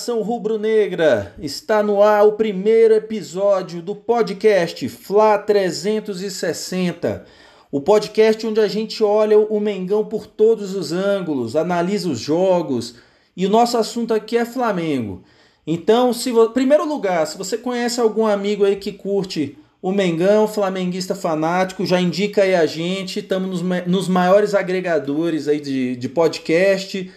Nação rubro-negra! Está no ar o primeiro episódio do podcast Fla 360. O podcast onde a gente olha o Mengão por todos os ângulos, analisa os jogos e o nosso assunto aqui é Flamengo. Então, se vo... primeiro lugar, se você conhece algum amigo aí que curte o Mengão, flamenguista fanático, já indica aí a gente. Estamos nos, nos maiores agregadores aí de, de podcast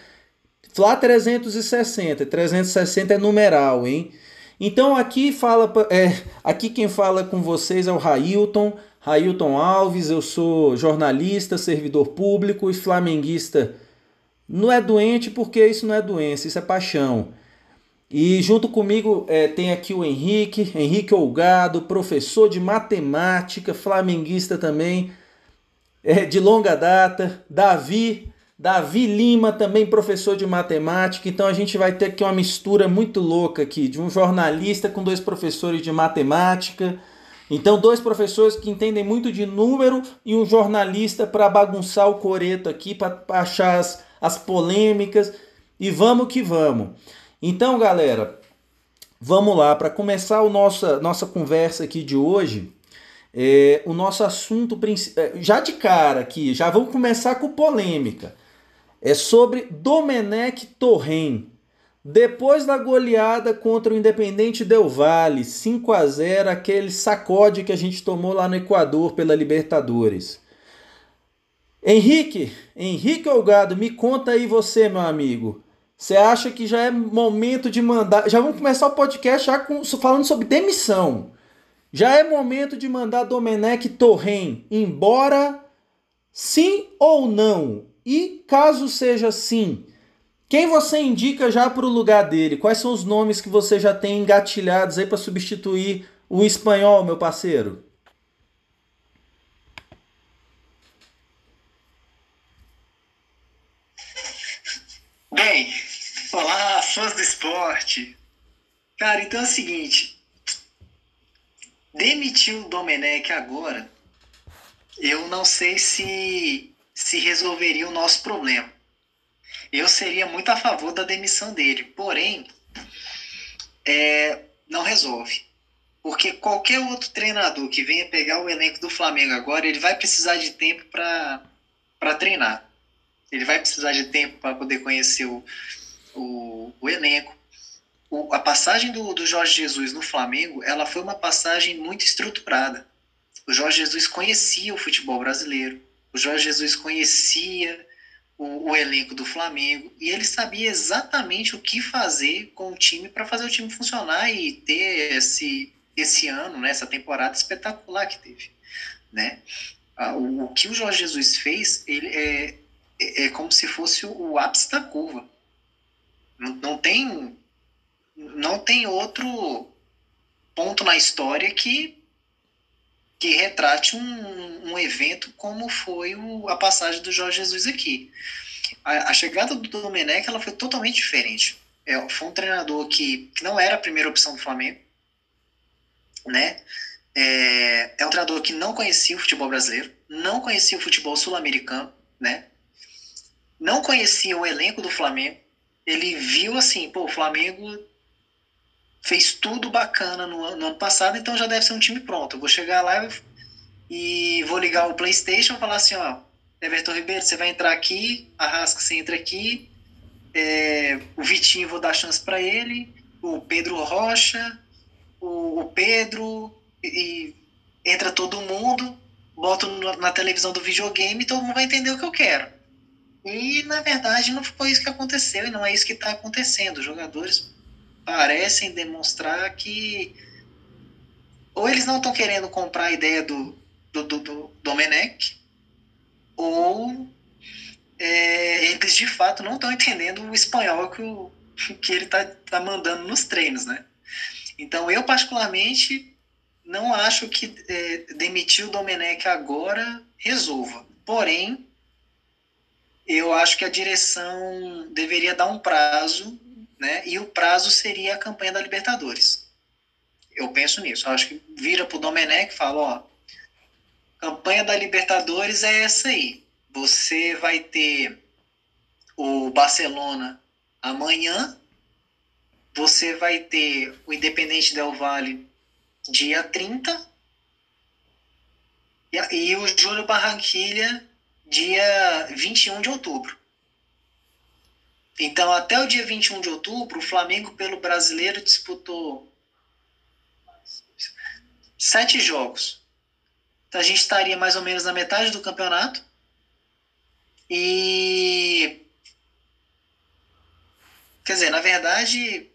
Flá 360, 360 é numeral, hein? Então aqui fala, é, aqui quem fala com vocês é o Railton, Railton Alves, eu sou jornalista, servidor público e flamenguista. Não é doente porque isso não é doença, isso é paixão. E junto comigo é, tem aqui o Henrique, Henrique Olgado, professor de matemática, flamenguista também, é, de longa data, Davi, Davi Lima, também professor de matemática. Então a gente vai ter aqui uma mistura muito louca aqui, de um jornalista com dois professores de matemática. Então, dois professores que entendem muito de número e um jornalista para bagunçar o coreto aqui, para achar as, as polêmicas. E vamos que vamos. Então, galera, vamos lá. Para começar a nossa, nossa conversa aqui de hoje, é, o nosso assunto é, já de cara aqui, já vamos começar com polêmica é sobre Domenech Torren. Depois da goleada contra o Independente Del Valle, 5 a 0, aquele sacode que a gente tomou lá no Equador pela Libertadores. Henrique, Henrique Olgado, me conta aí você, meu amigo. Você acha que já é momento de mandar. Já vamos começar o podcast já com, falando sobre demissão. Já é momento de mandar Domenech Torren embora? Sim ou não? E caso seja assim, quem você indica já para o lugar dele? Quais são os nomes que você já tem engatilhados aí para substituir o espanhol, meu parceiro? Bem, olá, fãs do esporte. Cara, então é o seguinte: demitir o Domenech agora, eu não sei se se resolveria o nosso problema. Eu seria muito a favor da demissão dele, porém, é, não resolve. Porque qualquer outro treinador que venha pegar o elenco do Flamengo agora, ele vai precisar de tempo para treinar. Ele vai precisar de tempo para poder conhecer o, o, o elenco. O, a passagem do, do Jorge Jesus no Flamengo, ela foi uma passagem muito estruturada. O Jorge Jesus conhecia o futebol brasileiro o Jorge Jesus conhecia o, o, elenco do Flamengo e ele sabia exatamente o que fazer com o time para fazer o time funcionar e ter esse, esse ano, né, essa temporada espetacular que teve. Né? O, o que o Jorge Jesus fez ele é, é, é como se fosse o ápice da curva. Não, não, tem, não tem outro ponto na história que que retrate um, um evento como foi o, a passagem do Jorge Jesus aqui. A, a chegada do Domenech ela foi totalmente diferente. É, foi um treinador que, que não era a primeira opção do Flamengo, né? É, é um treinador que não conhecia o futebol brasileiro, não conhecia o futebol sul-americano, né? Não conhecia o elenco do Flamengo. Ele viu assim, pô, o Flamengo fez tudo bacana no, no, ano passado, então já deve ser um time pronto. Eu vou chegar lá e vou ligar o PlayStation e falar assim: ó, Everton Ribeiro, você vai entrar aqui, Arrasca, você entra aqui, é, o Vitinho vou dar chance para ele, o Pedro Rocha, o, o Pedro, e, e, entra todo mundo, boto no, na televisão do videogame e todo mundo vai entender o que eu quero. E na verdade não foi isso que aconteceu e não é isso que está acontecendo. Os jogadores parecem demonstrar que ou eles não estão querendo comprar a ideia do, do, do, do Domenech, ou é, eles de fato não estão entendendo o espanhol que, o, que ele está tá mandando nos treinos, né? Então eu particularmente não acho que é, demitir o Domenech agora resolva. Porém, eu acho que a direção deveria dar um prazo né? E o prazo seria a campanha da Libertadores. Eu penso nisso. Eu acho que vira pro Domenech e fala, ó, campanha da Libertadores é essa aí. Você vai ter o Barcelona amanhã você vai ter o Independente Del Valle dia 30 e, e o Júlio Barranquilha dia 21 de outubro. Então, até o dia 21 de outubro, o Flamengo, pelo brasileiro, disputou sete jogos. Então, a gente estaria mais ou menos na metade do campeonato. E. Quer dizer, na verdade,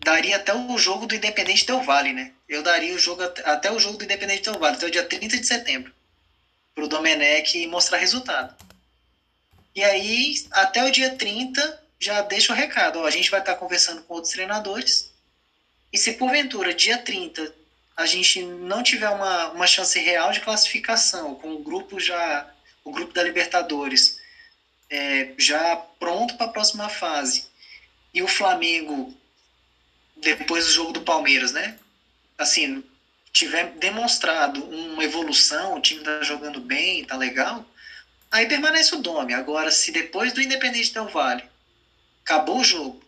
daria até o jogo do Independente Del Vale, né? Eu daria o jogo até o jogo do Independente Del Vale, até o dia 30 de setembro, para o Domenech mostrar resultado. E aí, até o dia 30, já deixa o recado. Ó, a gente vai estar conversando com outros treinadores. E se porventura, dia 30, a gente não tiver uma, uma chance real de classificação, com o grupo já, o grupo da Libertadores, é, já pronto para a próxima fase, e o Flamengo depois do jogo do Palmeiras, né? Assim, tiver demonstrado uma evolução, o time tá jogando bem, tá legal, aí permanece o Dome. Agora, se depois do Independente Del Vale acabou o jogo,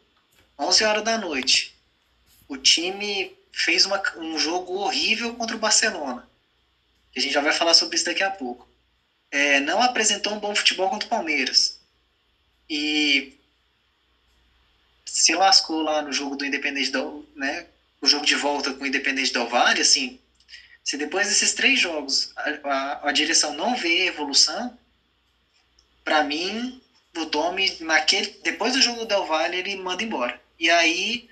11 horas da noite, o time fez uma, um jogo horrível contra o Barcelona, a gente já vai falar sobre isso daqui a pouco, é, não apresentou um bom futebol contra o Palmeiras, e se lascou lá no jogo do Independente do, né? O jogo de volta com o Independente do Vale, assim, se depois desses três jogos a, a, a direção não vê evolução, para mim o Domi naquele depois do jogo do Del Valle ele manda embora. E aí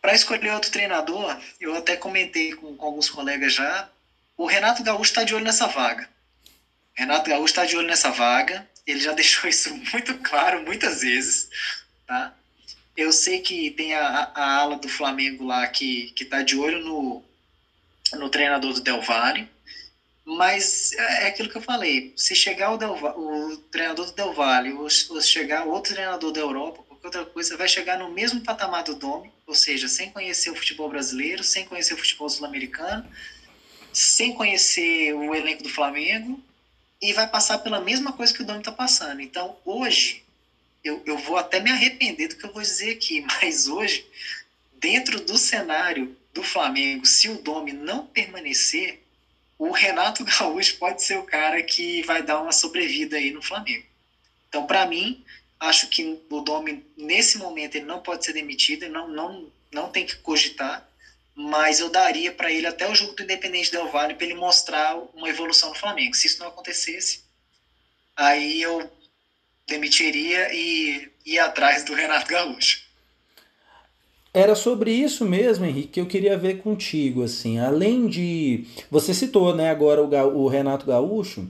para escolher outro treinador, eu até comentei com, com alguns colegas já, o Renato Gaúcho está de olho nessa vaga. Renato Gaúcho está de olho nessa vaga. Ele já deixou isso muito claro muitas vezes. Tá? Eu sei que tem a, a ala do Flamengo lá que, que tá de olho no, no treinador do Del Valle, mas é, é aquilo que eu falei, se chegar o, Del, o treinador do Del Valle ou, ou chegar outro treinador da Europa, qualquer outra coisa, vai chegar no mesmo patamar do Domi, ou seja, sem conhecer o futebol brasileiro, sem conhecer o futebol sul-americano, sem conhecer o elenco do Flamengo, e vai passar pela mesma coisa que o Domi está passando. Então, hoje, eu, eu vou até me arrepender do que eu vou dizer aqui, mas hoje, dentro do cenário do Flamengo, se o Domi não permanecer, o Renato Gaúcho pode ser o cara que vai dar uma sobrevida aí no Flamengo. Então, para mim, acho que o Domi, nesse momento, ele não pode ser demitido, não, não, não tem que cogitar, mas eu daria para ele até o jogo do Independente Del Valle para ele mostrar uma evolução no Flamengo. Se isso não acontecesse, aí eu demitiria e ia atrás do Renato Gaúcho. Era sobre isso mesmo, Henrique, que eu queria ver contigo, assim, além de... Você citou, né, agora o, Ga... o Renato Gaúcho,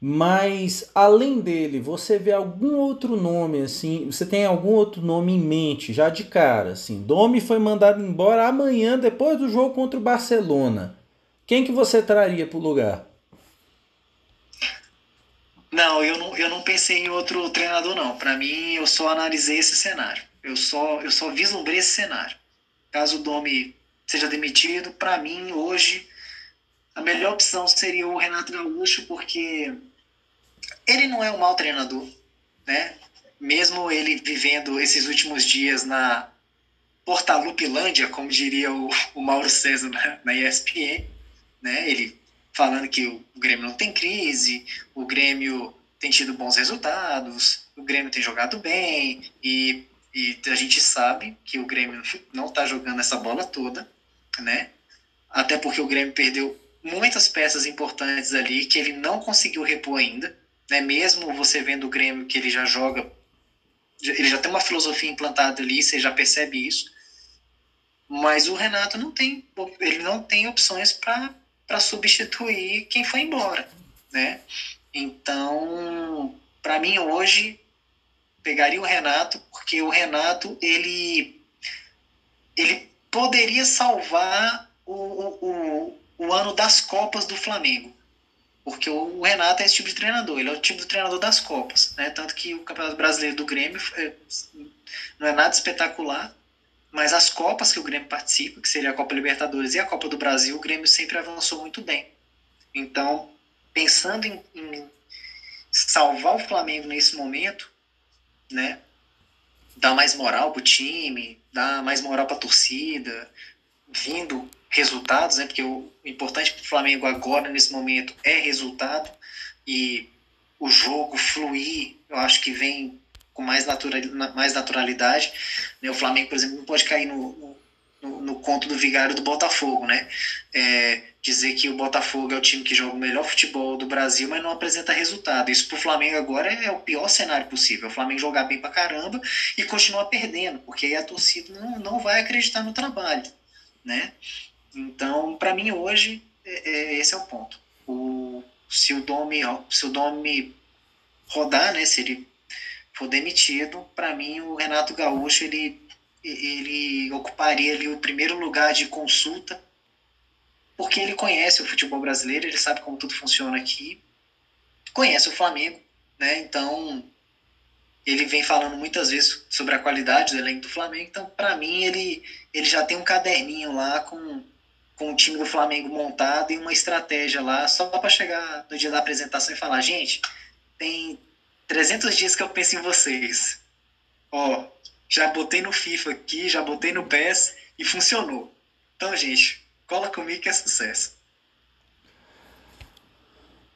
mas além dele, você vê algum outro nome, assim, você tem algum outro nome em mente, já de cara, assim, Domi foi mandado embora amanhã, depois do jogo contra o Barcelona. Quem que você traria para o lugar? Não, eu não, eu não pensei em outro treinador, não. Para mim, eu só analisei esse cenário. Eu só, eu só vislumbrei esse cenário. Caso o Domi seja demitido, para mim, hoje, a melhor opção seria o Renato Gaúcho, porque ele não é um mau treinador, né? Mesmo ele vivendo esses últimos dias na Portalupilândia, como diria o, o Mauro César na, na ESPN, né? Ele falando que o Grêmio não tem crise, o Grêmio tem tido bons resultados, o Grêmio tem jogado bem, e, e a gente sabe que o Grêmio não está jogando essa bola toda, né? Até porque o Grêmio perdeu muitas peças importantes ali que ele não conseguiu repor ainda, né? Mesmo você vendo o Grêmio que ele já joga, ele já tem uma filosofia implantada ali, você já percebe isso. Mas o Renato não tem, ele não tem opções para substituir quem foi embora, né? Então, para mim hoje pegaria o Renato, porque o Renato ele ele poderia salvar o, o, o ano das Copas do Flamengo. Porque o Renato é esse tipo de treinador, ele é o tipo de treinador das Copas. Né? Tanto que o Campeonato Brasileiro do Grêmio é, não é nada espetacular, mas as Copas que o Grêmio participa, que seria a Copa Libertadores e a Copa do Brasil, o Grêmio sempre avançou muito bem. Então, pensando em, em salvar o Flamengo nesse momento, né? dar mais moral pro time, dar mais moral pra torcida, vindo resultados, né? Porque o importante para o Flamengo agora, nesse momento, é resultado e o jogo fluir, eu acho que vem com mais, mais naturalidade. Né? O Flamengo, por exemplo, não pode cair no, no, no conto do vigário do Botafogo, né? É, dizer que o Botafogo é o time que joga o melhor futebol do Brasil, mas não apresenta resultado. Isso pro Flamengo agora é o pior cenário possível. O Flamengo jogar bem pra caramba e continuar perdendo, porque aí a torcida não, não vai acreditar no trabalho, né? Então, para mim hoje, é, é, esse é o ponto. O, se o Domi, se o Domi rodar, né, se ele for demitido, para mim o Renato Gaúcho ele ele ocuparia ali o primeiro lugar de consulta, porque ele conhece o futebol brasileiro, ele sabe como tudo funciona aqui, conhece o Flamengo, né? Então, ele vem falando muitas vezes sobre a qualidade do elenco do Flamengo, então, para mim, ele, ele já tem um caderninho lá com, com o time do Flamengo montado e uma estratégia lá, só para chegar no dia da apresentação e falar: gente, tem 300 dias que eu penso em vocês. Ó, já botei no FIFA aqui, já botei no PES e funcionou. Então, gente, cola comigo que é sucesso.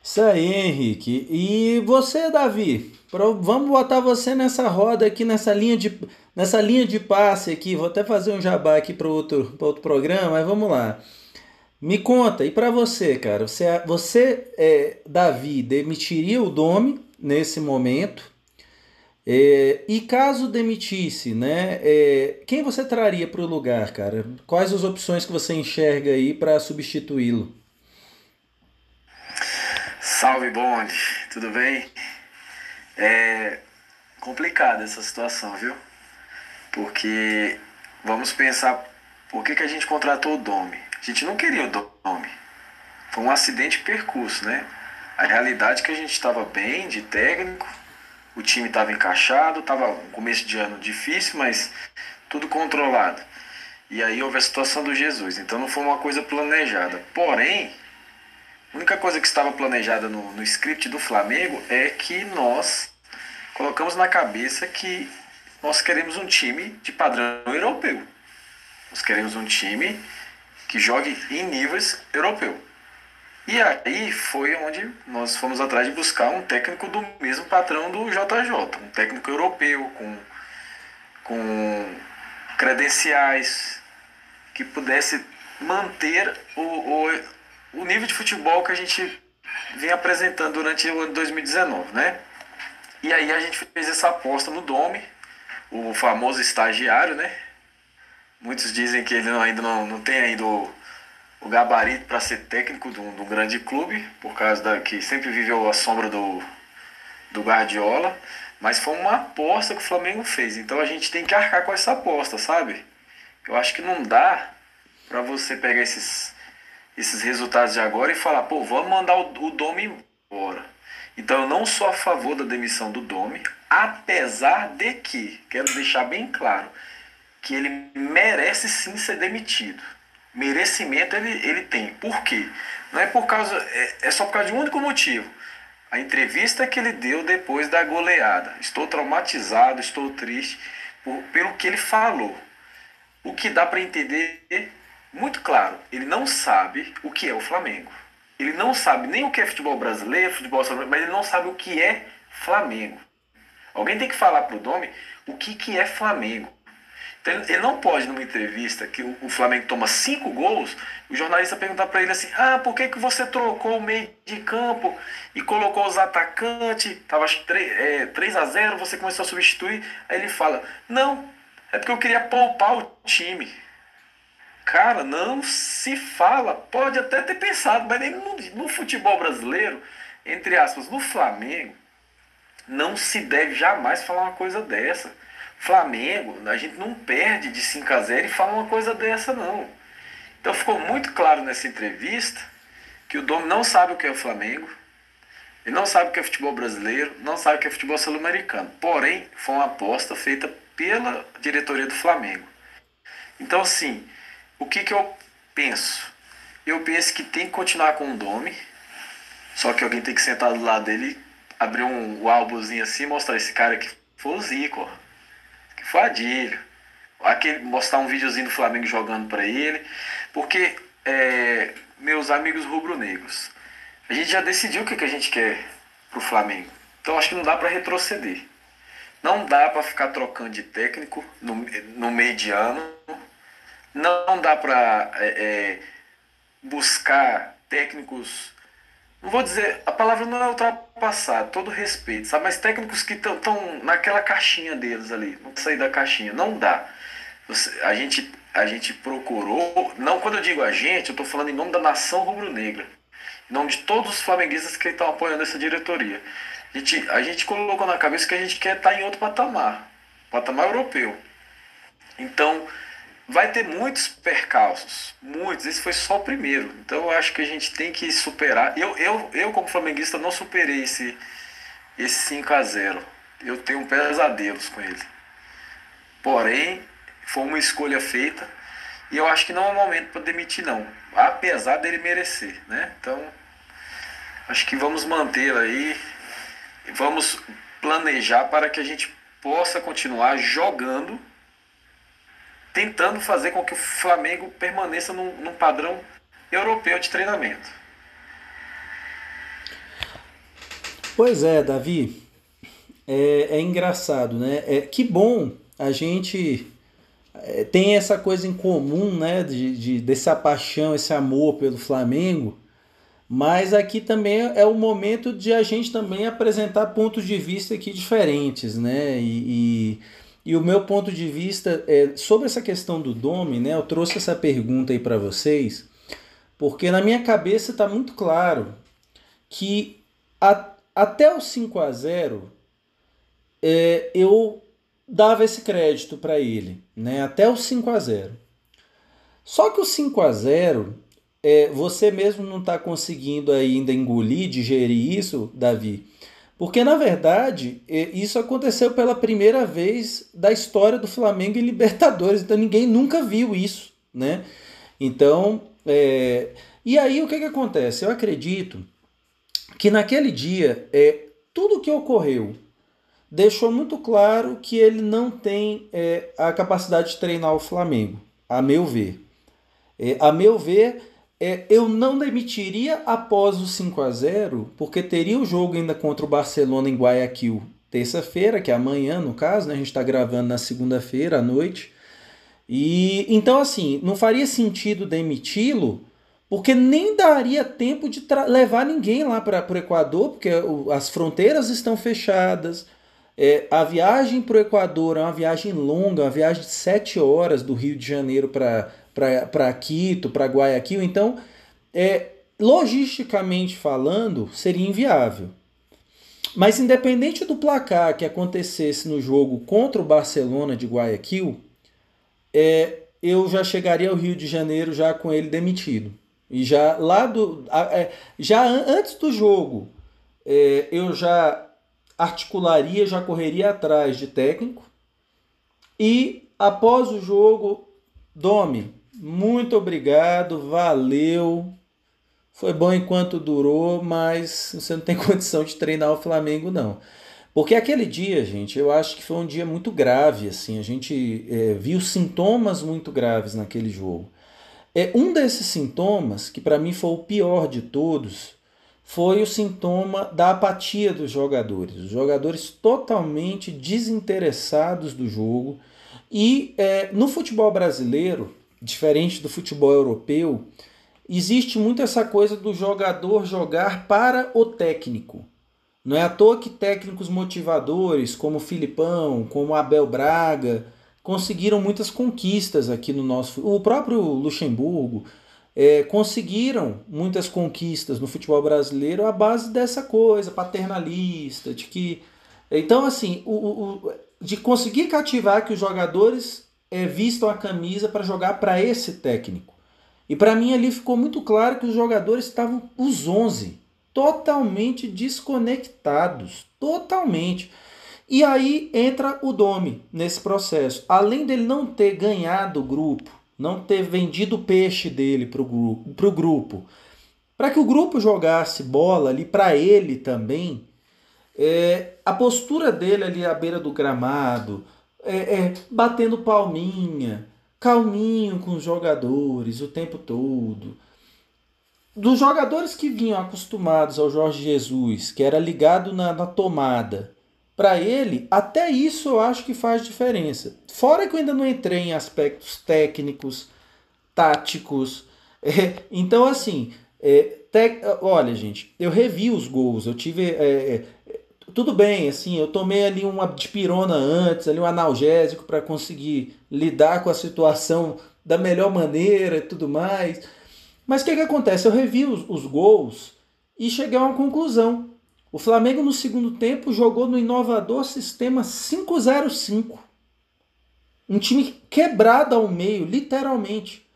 Isso aí, Henrique. E você, Davi? Vamos botar você nessa roda aqui, nessa linha de, nessa linha de passe aqui. Vou até fazer um jabá aqui para outro, outro programa, mas vamos lá. Me conta, e para você, cara? Você, você é, Davi, demitiria o Domi nesse momento? É, e caso demitisse, né, é, quem você traria para o lugar, cara? Quais as opções que você enxerga aí para substituí-lo? Salve, bonde, tudo bem? É complicada essa situação, viu? Porque vamos pensar por que, que a gente contratou o Domi. A gente não queria o Domi. Foi um acidente de percurso, né? A realidade é que a gente estava bem de técnico, o time estava encaixado, estava um começo de ano difícil, mas tudo controlado. E aí houve a situação do Jesus, então não foi uma coisa planejada. Porém, a única coisa que estava planejada no, no script do Flamengo é que nós colocamos na cabeça que nós queremos um time de padrão europeu. Nós queremos um time que jogue em níveis europeu. E aí foi onde nós fomos atrás de buscar um técnico do mesmo patrão do JJ, um técnico europeu, com, com credenciais, que pudesse manter o, o, o nível de futebol que a gente vem apresentando durante o ano 2019, né? E aí a gente fez essa aposta no Dome, o famoso estagiário, né? Muitos dizem que ele ainda não, não tem ainda o, o gabarito para ser técnico de um, de um, grande clube, por causa da que sempre viveu a sombra do, do Guardiola, mas foi uma aposta que o Flamengo fez. Então a gente tem que arcar com essa aposta, sabe? Eu acho que não dá para você pegar esses, esses resultados de agora e falar, pô, vamos mandar o, o Domi embora. Então eu não sou a favor da demissão do Domi, apesar de que, quero deixar bem claro, que ele merece sim ser demitido merecimento ele, ele tem. Por quê? Não é por causa. É, é só por causa de um único motivo. A entrevista que ele deu depois da goleada. Estou traumatizado, estou triste por, pelo que ele falou. O que dá para entender muito claro. Ele não sabe o que é o Flamengo. Ele não sabe nem o que é futebol brasileiro, futebol mas ele não sabe o que é Flamengo. Alguém tem que falar pro Domi o que, que é Flamengo. Então, ele não pode, numa entrevista, que o Flamengo toma cinco gols, o jornalista perguntar para ele assim: ah, por que, que você trocou o meio de campo e colocou os atacantes? Tava 3, é, 3 a 0 você começou a substituir. Aí ele fala: não, é porque eu queria poupar o time. Cara, não se fala. Pode até ter pensado, mas nem no, no futebol brasileiro, entre aspas, no Flamengo, não se deve jamais falar uma coisa dessa. Flamengo, a gente não perde de 5 a 0 e fala uma coisa dessa, não. Então ficou muito claro nessa entrevista que o Dom não sabe o que é o Flamengo, ele não sabe o que é futebol brasileiro, não sabe o que é futebol sul-americano. Porém, foi uma aposta feita pela diretoria do Flamengo. Então, assim, o que, que eu penso? Eu penso que tem que continuar com o Dome, só que alguém tem que sentar do lado dele, abrir um, um álbumzinho assim e mostrar esse cara que foi o Zico, ó Fadilho. Aquele, mostrar um videozinho do Flamengo jogando para ele. Porque, é, meus amigos rubro-negros, a gente já decidiu o que, que a gente quer pro Flamengo. Então acho que não dá para retroceder. Não dá para ficar trocando de técnico no, no meio de ano. Não dá para é, é, buscar técnicos. Não vou dizer, a palavra não é ultrapassar, todo respeito, sabe? Mas técnicos que estão naquela caixinha deles ali, não sair da caixinha, não dá. Você, a, gente, a gente procurou, não quando eu digo a gente, eu estou falando em nome da nação rubro-negra, em nome de todos os flamenguistas que estão apoiando essa diretoria. A gente, a gente colocou na cabeça que a gente quer estar em outro patamar, patamar europeu. Então, vai ter muitos percalços, muitos. Esse foi só o primeiro. Então, eu acho que a gente tem que superar. Eu, eu, eu como flamenguista, não superei esse, esse 5 a 0 Eu tenho pesadelos com ele. Porém, foi uma escolha feita. E eu acho que não é o momento para demitir, não. Apesar dele merecer, né? Então, acho que vamos manter aí vamos planejar para que a gente possa continuar jogando, tentando fazer com que o Flamengo permaneça num, num padrão europeu de treinamento. Pois é, Davi. É, é engraçado, né? É, que bom a gente é, tem essa coisa em comum, né? De, de, dessa paixão, esse amor pelo Flamengo. Mas aqui também é o momento de a gente também apresentar pontos de vista aqui diferentes, né? E, e, e o meu ponto de vista é sobre essa questão do Dome, né? Eu trouxe essa pergunta aí para vocês, porque na minha cabeça está muito claro que a, até o 5 a 0 é, eu dava esse crédito para ele, né? Até o 5 a 0. Só que o 5 a 0 é, você mesmo não está conseguindo ainda engolir, digerir isso, Davi, porque na verdade isso aconteceu pela primeira vez da história do Flamengo em Libertadores, então ninguém nunca viu isso, né? Então, é... e aí o que, que acontece? Eu acredito que naquele dia é, tudo que ocorreu deixou muito claro que ele não tem é, a capacidade de treinar o Flamengo, a meu ver. É, a meu ver, é, eu não demitiria após o 5 a 0 porque teria o jogo ainda contra o Barcelona em Guayaquil terça-feira, que é amanhã no caso, né? a gente está gravando na segunda-feira à noite. E então, assim, não faria sentido demiti-lo, porque nem daria tempo de levar ninguém lá para o Equador, porque as fronteiras estão fechadas. É, a viagem para o Equador é uma viagem longa, uma viagem de sete horas do Rio de Janeiro para para Quito, para Guayaquil. Então, é, logisticamente falando, seria inviável. Mas independente do placar que acontecesse no jogo contra o Barcelona de Guayaquil, é, eu já chegaria ao Rio de Janeiro já com ele demitido. E já lá do. É, já antes do jogo, é, eu já articularia, já correria atrás de técnico. E após o jogo, Domi, muito obrigado, valeu. Foi bom enquanto durou, mas você não tem condição de treinar o Flamengo, não. Porque aquele dia, gente, eu acho que foi um dia muito grave, assim. A gente é, viu sintomas muito graves naquele jogo. É um desses sintomas, que para mim foi o pior de todos, foi o sintoma da apatia dos jogadores. Os jogadores totalmente desinteressados do jogo. E é, no futebol brasileiro, diferente do futebol europeu, existe muito essa coisa do jogador jogar para o técnico. Não é à toa que técnicos motivadores, como Filipão, como Abel Braga, conseguiram muitas conquistas aqui no nosso. O próprio Luxemburgo é, conseguiram muitas conquistas no futebol brasileiro à base dessa coisa paternalista, de que. Então, assim, o, o de conseguir cativar que os jogadores é, vistam a camisa para jogar para esse técnico. E para mim ali ficou muito claro que os jogadores estavam, os 11, totalmente desconectados. Totalmente. E aí entra o Domi nesse processo. Além dele não ter ganhado o grupo, não ter vendido o peixe dele para o grupo, para que o grupo jogasse bola ali para ele também, é, a postura dele ali à beira do gramado, é, é, batendo palminha, calminho com os jogadores o tempo todo. Dos jogadores que vinham acostumados ao Jorge Jesus, que era ligado na, na tomada, para ele, até isso eu acho que faz diferença. Fora que eu ainda não entrei em aspectos técnicos, táticos. É, então, assim, é, olha, gente, eu revi os gols, eu tive. É, é tudo bem, assim, eu tomei ali uma dipirona antes, ali um analgésico para conseguir lidar com a situação da melhor maneira e tudo mais. Mas o que, que acontece? Eu revi os, os gols e cheguei a uma conclusão. O Flamengo no segundo tempo jogou no inovador sistema 5-0-5. Um time quebrado ao meio, literalmente.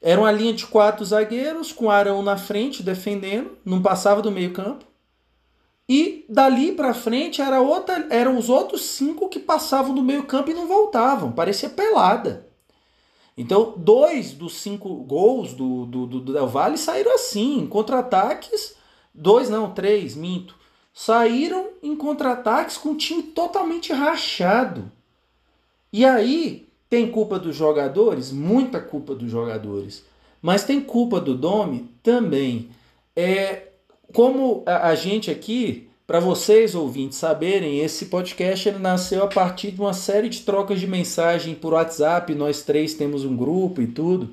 Era uma linha de quatro zagueiros, com Arão na frente defendendo, não passava do meio-campo. E dali para frente era outra, eram os outros cinco que passavam do meio-campo e não voltavam. Parecia pelada. Então, dois dos cinco gols do, do, do Del Valle saíram assim, contra-ataques. Dois, não, três, minto. Saíram em contra-ataques com o time totalmente rachado. E aí, tem culpa dos jogadores? Muita culpa dos jogadores. Mas tem culpa do Domi? Também. É, como a, gente aqui, para vocês ouvintes saberem, esse podcast ele nasceu a partir de uma série de trocas de mensagem por WhatsApp. Nós três temos um grupo e tudo.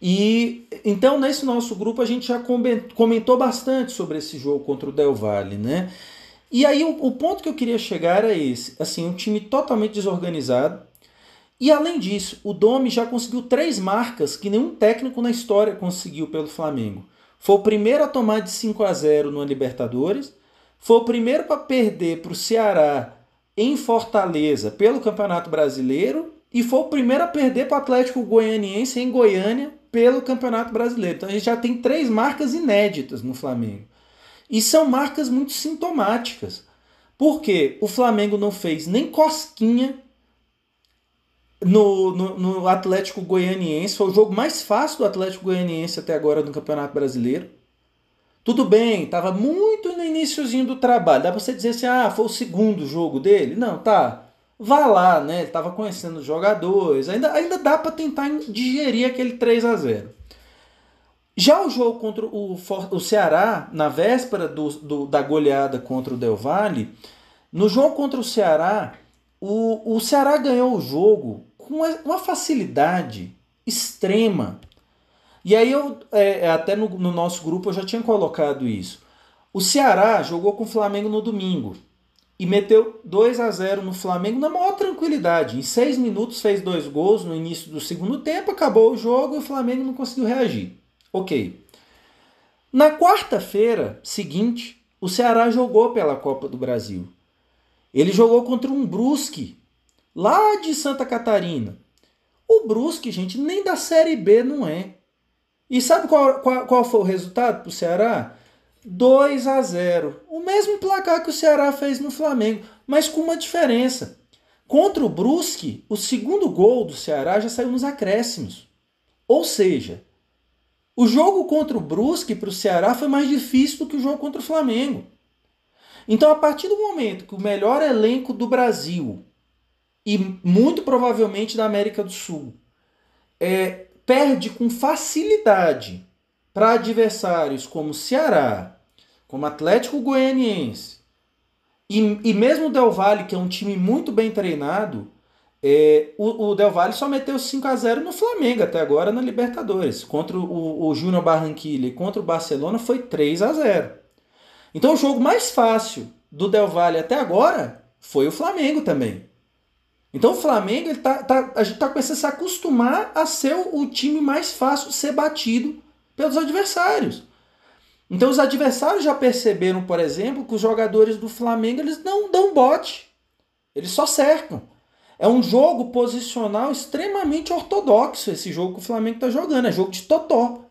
E então nesse nosso grupo a gente já comentou bastante sobre esse jogo contra o Del Valle, né? E aí o, o ponto que eu queria chegar era esse, assim, um time totalmente desorganizado. E além disso, o Domi já conseguiu três marcas que nenhum técnico na história conseguiu pelo Flamengo. Foi o primeiro a tomar de 5 a 0 no Libertadores, foi o primeiro para perder para o Ceará em Fortaleza pelo Campeonato Brasileiro e foi o primeiro a perder para o Atlético Goianiense em Goiânia pelo Campeonato Brasileiro. Então a gente já tem três marcas inéditas no Flamengo. E são marcas muito sintomáticas. Porque o Flamengo não fez nem cosquinha no, no, no, Atlético Goianiense. Foi o jogo mais fácil do Atlético Goianiense até agora no Campeonato Brasileiro. Tudo bem, estava muito no iníciozinho do trabalho. Dá para você dizer assim, ah, foi o segundo jogo dele? Não, tá. Vá lá, né? Ele estava conhecendo os jogadores. Ainda, ainda dá para tentar digerir aquele 3 a 0 Já o jogo contra o, o Ceará, na véspera do, do, da goleada contra o Del Valle, no jogo contra o Ceará, o, o Ceará ganhou o jogo com uma facilidade extrema. E aí eu, é, é, até no, no nosso grupo eu já tinha colocado isso. O Ceará jogou com o Flamengo no domingo e meteu 2 a 0 no Flamengo na maior tranquilidade. Em seis minutos fez dois gols no início do segundo tempo, acabou o jogo e o Flamengo não conseguiu reagir. Ok. Na quarta-feira seguinte, o Ceará jogou pela Copa do Brasil. Ele jogou contra um Brusque, lá de Santa Catarina. O Brusque, gente, nem da Série B não é. E sabe qual, qual, qual foi o resultado para o Ceará? 2 a 0. O mesmo placar que o Ceará fez no Flamengo, mas com uma diferença. Contra o Brusque, o segundo gol do Ceará já saiu nos acréscimos. Ou seja, o jogo contra o Brusque para o Ceará foi mais difícil do que o jogo contra o Flamengo. Então, a partir do momento que o melhor elenco do Brasil e muito provavelmente da América do Sul é, perde com facilidade para adversários como Ceará, como Atlético Goianiense e, e mesmo o Del Valle, que é um time muito bem treinado, é, o, o, Del Valle só meteu 5 a 0 no Flamengo até agora na Libertadores. Contra o, o Júnior Barranquilla e contra o Barcelona foi 3 a 0 então o jogo mais fácil do Del Valle até agora foi o Flamengo também. Então o Flamengo, ele tá, tá, a gente está começando a se acostumar a ser o, o time mais fácil de ser batido pelos adversários. Então os adversários já perceberam, por exemplo, que os jogadores do Flamengo eles não dão bote. Eles só cercam. É um jogo posicional extremamente ortodoxo esse jogo que o Flamengo está jogando. É jogo de totó.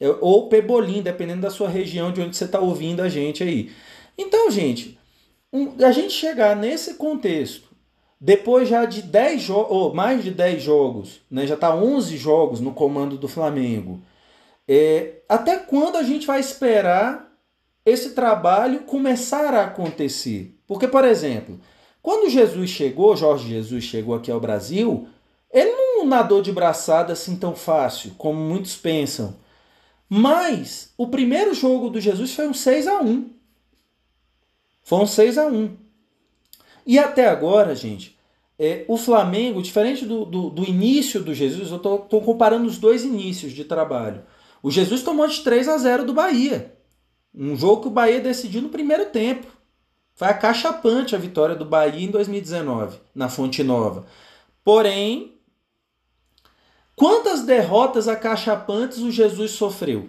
É, ou pebolim, dependendo da sua região de onde você está ouvindo a gente aí. Então, gente, um, a gente chegar nesse contexto, depois já de 10 jogos, ou mais de 10 jogos, né, já está 11 jogos no comando do Flamengo, é, até quando a gente vai esperar esse trabalho começar a acontecer? Porque, por exemplo, Quando Jesus chegou, Jorge Jesus chegou aqui ao Brasil, ele não nadou de braçada assim tão fácil, como muitos pensam. Mas o primeiro jogo do Jesus foi um 6 a 1 Foi um 6 a 1 E até agora, gente, é, o Flamengo, diferente do, do, do início do Jesus, eu estou comparando os dois inícios de trabalho. O Jesus tomou de 3 a 0 do Bahia. Um jogo que o Bahia decidiu no primeiro tempo. Foi acachapante a vitória do Bahia em 2019, na Fonte Nova. Porém, quantas derrotas acachapantes o Jesus sofreu?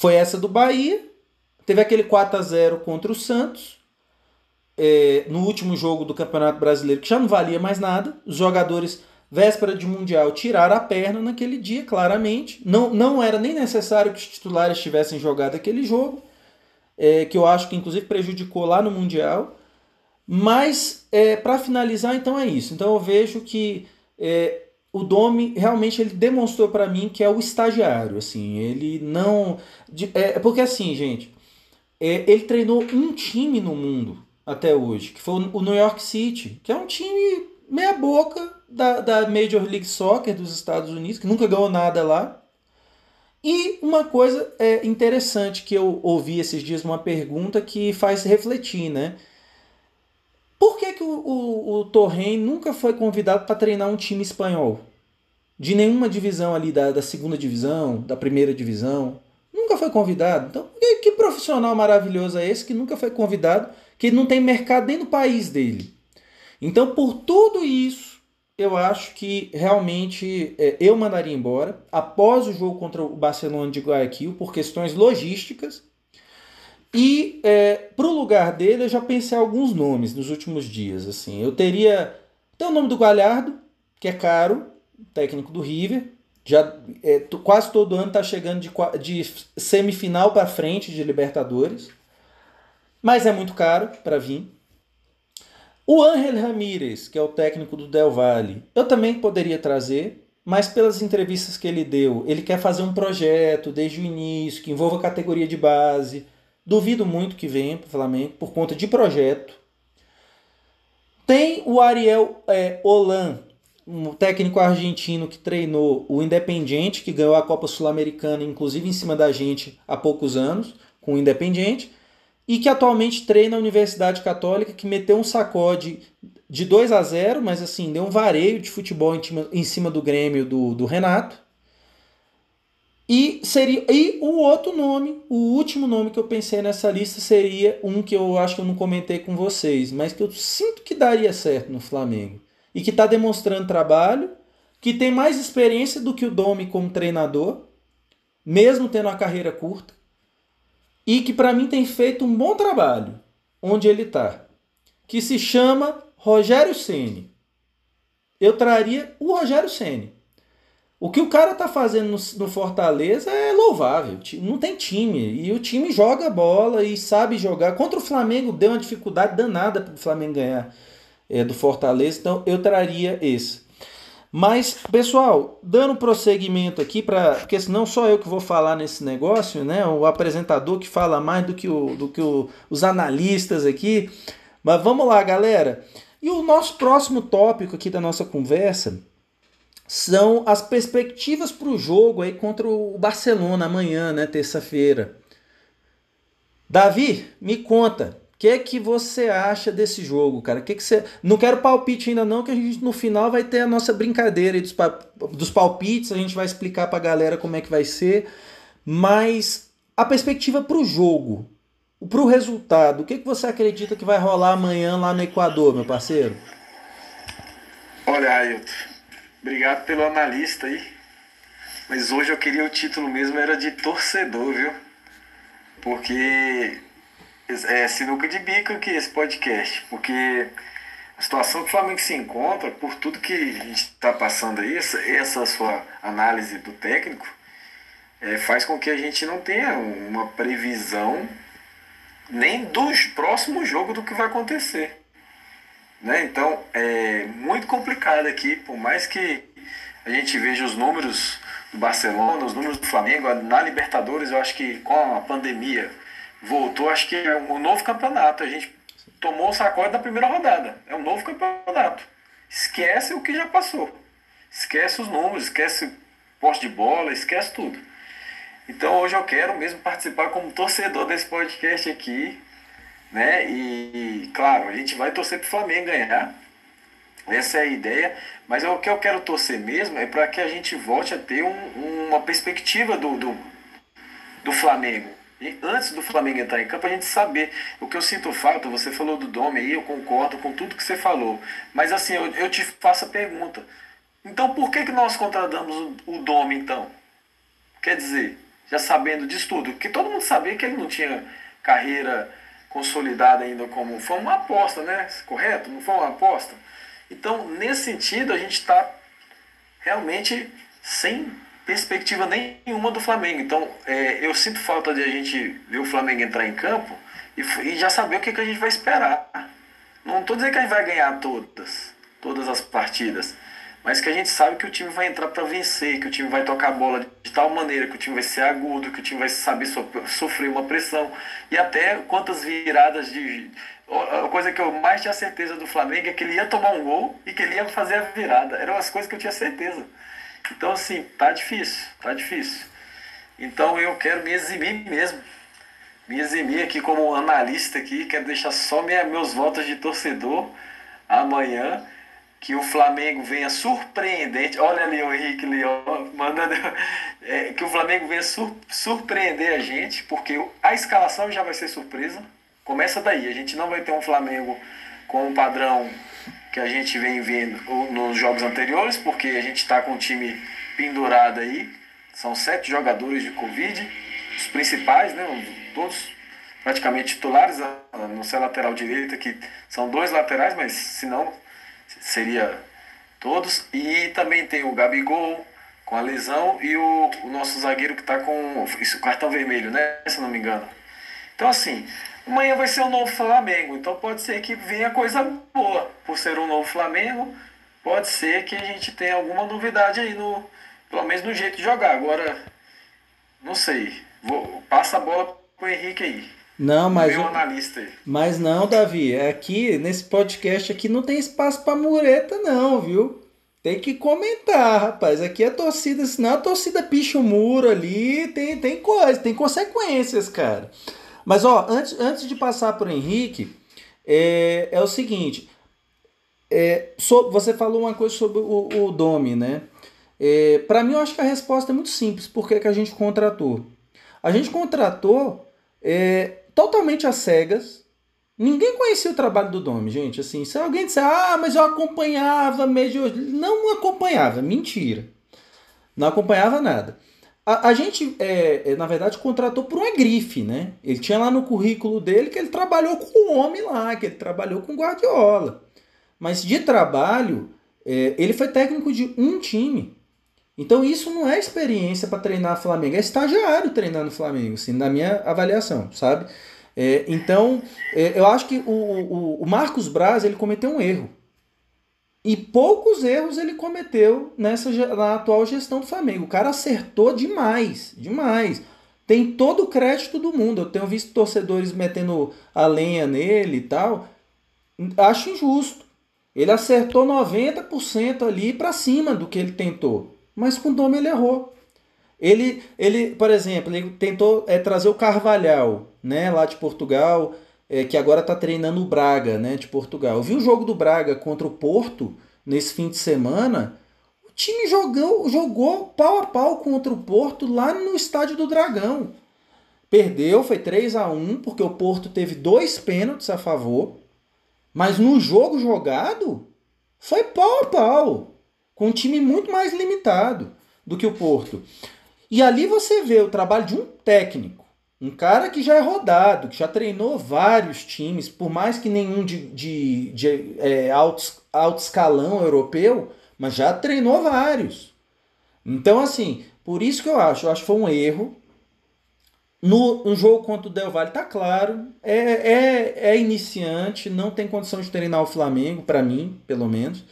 Foi essa do Bahia. Teve aquele 4 a 0 contra o Santos. É, no último jogo do Campeonato Brasileiro, que já não valia mais nada. Os jogadores, véspera de Mundial, tiraram a perna naquele dia, claramente. Não, não era nem necessário que os titulares tivessem jogado aquele jogo é, que eu acho que inclusive prejudicou lá no Mundial. Mas é, para finalizar, então é isso. Então eu vejo que é, o Domi realmente ele demonstrou para mim que é o estagiário. Assim, ele não. De, é, porque assim, gente, é, ele treinou um time no mundo até hoje, que foi o New York City, que é um time meia boca da, da Major League Soccer dos Estados Unidos, que nunca ganhou nada lá. E uma coisa é interessante que eu ouvi esses dias uma pergunta que faz refletir, né? Por que, que o, o, o Torren nunca foi convidado para treinar um time espanhol? De nenhuma divisão ali, da, da segunda divisão, da primeira divisão. Nunca foi convidado. Então, que, que profissional maravilhoso é esse que nunca foi convidado, que não tem mercado nem no país dele? Então, por tudo isso, eu acho que realmente é, eu mandaria embora após o jogo contra o Barcelona de Guayaquil por questões logísticas. E é, para o lugar dele eu já pensei alguns nomes nos últimos dias. Assim, eu teria tem o nome do Galhardo que é caro, técnico do River, já é, quase todo ano está chegando de, de semifinal para frente de Libertadores, mas é muito caro para vir. O Ángel Ramírez, que é o técnico do Del Valle, eu também poderia trazer, mas pelas entrevistas que ele deu, ele quer fazer um projeto desde o início, que envolva categoria de base. Duvido muito que venha para o Flamengo por conta de projeto. Tem o Ariel é, Olan, um técnico argentino que treinou o Independiente, que ganhou a Copa Sul-Americana, inclusive em cima da gente há poucos anos, com o Independiente e que atualmente treina a Universidade Católica, que meteu um sacode de 2 a 0 mas assim, deu um vareio de futebol em cima do Grêmio do, do Renato. E seria e o outro nome, o último nome que eu pensei nessa lista seria um que eu acho que eu não comentei com vocês, mas que eu sinto que daria certo no Flamengo e que está demonstrando trabalho, que tem mais experiência do que o Domi como treinador, mesmo tendo uma carreira curta e que para mim tem feito um bom trabalho onde ele está, que se chama Rogério Ceni. Eu traria o Rogério Ceni. O que o cara está fazendo no, no, Fortaleza é louvável. Não tem time. E o time joga bola e sabe jogar. Contra o Flamengo deu uma dificuldade danada para o Flamengo ganhar é, do Fortaleza. Então eu traria esse. Mas, pessoal, dando prosseguimento aqui, pra, porque senão só eu que vou falar nesse negócio, né? O apresentador que fala mais do que, o, do que o, os analistas aqui. Mas vamos lá, galera. E o nosso próximo tópico aqui da nossa conversa são as perspectivas para o jogo aí contra o Barcelona amanhã, né? Terça-feira. Davi, me conta, que que você acha desse jogo, cara? Que que você... Não quero palpite ainda não, que a gente no final vai ter a nossa brincadeira dos, pa... dos palpites, a gente vai explicar pra galera como é que vai ser, mas a perspectiva pro jogo, pro resultado, o que, que você acredita que vai rolar amanhã lá no Equador, meu parceiro? Olha, Ailton, obrigado pelo analista aí, mas hoje eu queria o título mesmo, era de torcedor, viu? Porque é sinuca de bico aqui esse podcast, porque a situação que o Flamengo se encontra, por tudo que a gente está passando aí, essa, essa sua análise do técnico, é, faz com que a gente não tenha uma previsão nem do próximo jogo do que vai acontecer. Né? Então é muito complicado aqui, por mais que a gente veja os números do Barcelona, os números do Flamengo, na Libertadores, eu acho que com a pandemia voltou, acho que é um novo campeonato. A gente tomou o sacode da primeira rodada. É um novo campeonato. Esquece o que já passou. Esquece os números, esquece poste de bola, esquece tudo. Então hoje eu quero mesmo participar como torcedor desse podcast aqui, né? E claro, a gente vai torcer para o Flamengo ganhar. Essa é a ideia, mas o que eu quero torcer mesmo é para que a gente volte a ter um, uma perspectiva do, do, do Flamengo. Antes do Flamengo entrar em campo, a gente saber. O que eu sinto falta, você falou do Dome aí, eu concordo com tudo que você falou. Mas assim, eu, eu te faço a pergunta. Então por que, que nós contratamos o, o Dome então? Quer dizer, já sabendo disso tudo, porque todo mundo sabia que ele não tinha carreira consolidada ainda como. Foi uma aposta, né? Correto? Não foi uma aposta? Então, nesse sentido, a gente está realmente sem perspectiva nenhuma do Flamengo. Então, é, eu sinto falta de a gente ver o Flamengo entrar em campo e, e já saber o que, que a gente vai esperar. Não estou dizendo que a gente vai ganhar todas, todas as partidas, mas que a gente sabe que o time vai entrar para vencer, que o time vai tocar a bola de tal maneira que o time vai ser agudo, que o time vai saber so sofrer uma pressão e até quantas viradas de a coisa que eu mais tinha certeza do Flamengo é que ele ia tomar um gol e que ele ia fazer a virada. Eram as coisas que eu tinha certeza. Então assim, tá difícil, tá difícil. Então eu quero me eximir mesmo. Me eximir aqui como analista aqui, quero deixar só minha, meus votos de torcedor amanhã que o Flamengo venha surpreendente. Olha ali o Henrique ó, mandando. É, que o Flamengo venha sur, surpreender a gente, porque a escalação já vai ser surpresa. Começa daí. A gente não vai ter um Flamengo com o padrão que a gente vem vendo nos jogos anteriores, porque a gente está com o time pendurado aí. São sete jogadores de Covid, os principais, né? Todos praticamente titulares, no seu lateral direito, que são dois laterais, mas se não seria todos. E também tem o Gabigol com a lesão e o, o nosso zagueiro que está com isso, cartão vermelho, né? Se não me engano. Então, assim, amanhã vai ser um novo Flamengo. Então, pode ser que venha coisa boa por ser um novo Flamengo. Pode ser que a gente tenha alguma novidade aí, no, pelo menos no jeito de jogar. Agora, não sei. Vou, passa a bola pro Henrique aí. Não, mas. Meu analista aí. Mas não, Davi. Aqui, nesse podcast aqui, não tem espaço pra mureta, não, viu? Tem que comentar, rapaz. Aqui a torcida, senão a torcida picha o muro ali, tem, tem coisa, tem consequências, cara. Mas, ó, antes, antes de passar pro Henrique, é, é o seguinte. É, so, você falou uma coisa sobre o, o Domi, né? É, para mim, eu acho que a resposta é muito simples. Por que, que a gente contratou? A gente contratou é, totalmente às cegas. Ninguém conhecia o trabalho do Domi, gente. Assim, se alguém disser, ah, mas eu acompanhava mesmo. Não acompanhava, mentira. Não acompanhava nada. A, a gente, é, é, na verdade, contratou por uma grife, né? Ele tinha lá no currículo dele que ele trabalhou com o homem lá, que ele trabalhou com Guardiola. Mas de trabalho, é, ele foi técnico de um time. Então isso não é experiência para treinar Flamengo, é estagiário treinando Flamengo, assim, na minha avaliação, sabe? É, então, é, eu acho que o, o, o, Marcos Braz ele cometeu um erro. E poucos erros ele cometeu nessa na atual gestão do Flamengo. O cara acertou demais, demais. Tem todo o crédito do mundo. Eu tenho visto torcedores metendo a lenha nele e tal. Acho injusto. Ele acertou 90% ali para cima do que ele tentou. Mas com o Dome ele errou. Ele, ele, por exemplo, ele tentou é, trazer o Carvalhal, né, lá de Portugal, é, que agora está treinando o Braga, né, de Portugal. Eu vi o jogo do Braga contra o Porto nesse fim de semana. O time jogou, jogou pau a pau contra o Porto lá no estádio do Dragão. Perdeu, foi 3 a 1 porque o Porto teve dois pênaltis a favor. Mas no jogo jogado, foi pau a pau. Com um time muito mais limitado do que o Porto. E ali você vê o trabalho de um técnico, um cara que já é rodado, que já treinou vários times, por mais que nenhum de, de, de é, alto, alto escalão europeu, mas já treinou vários. Então, assim, por isso que eu acho, eu acho que foi um erro. No, no jogo contra o Del Valle tá claro, é, é, é iniciante, não tem condição de treinar o Flamengo, para mim, pelo menos.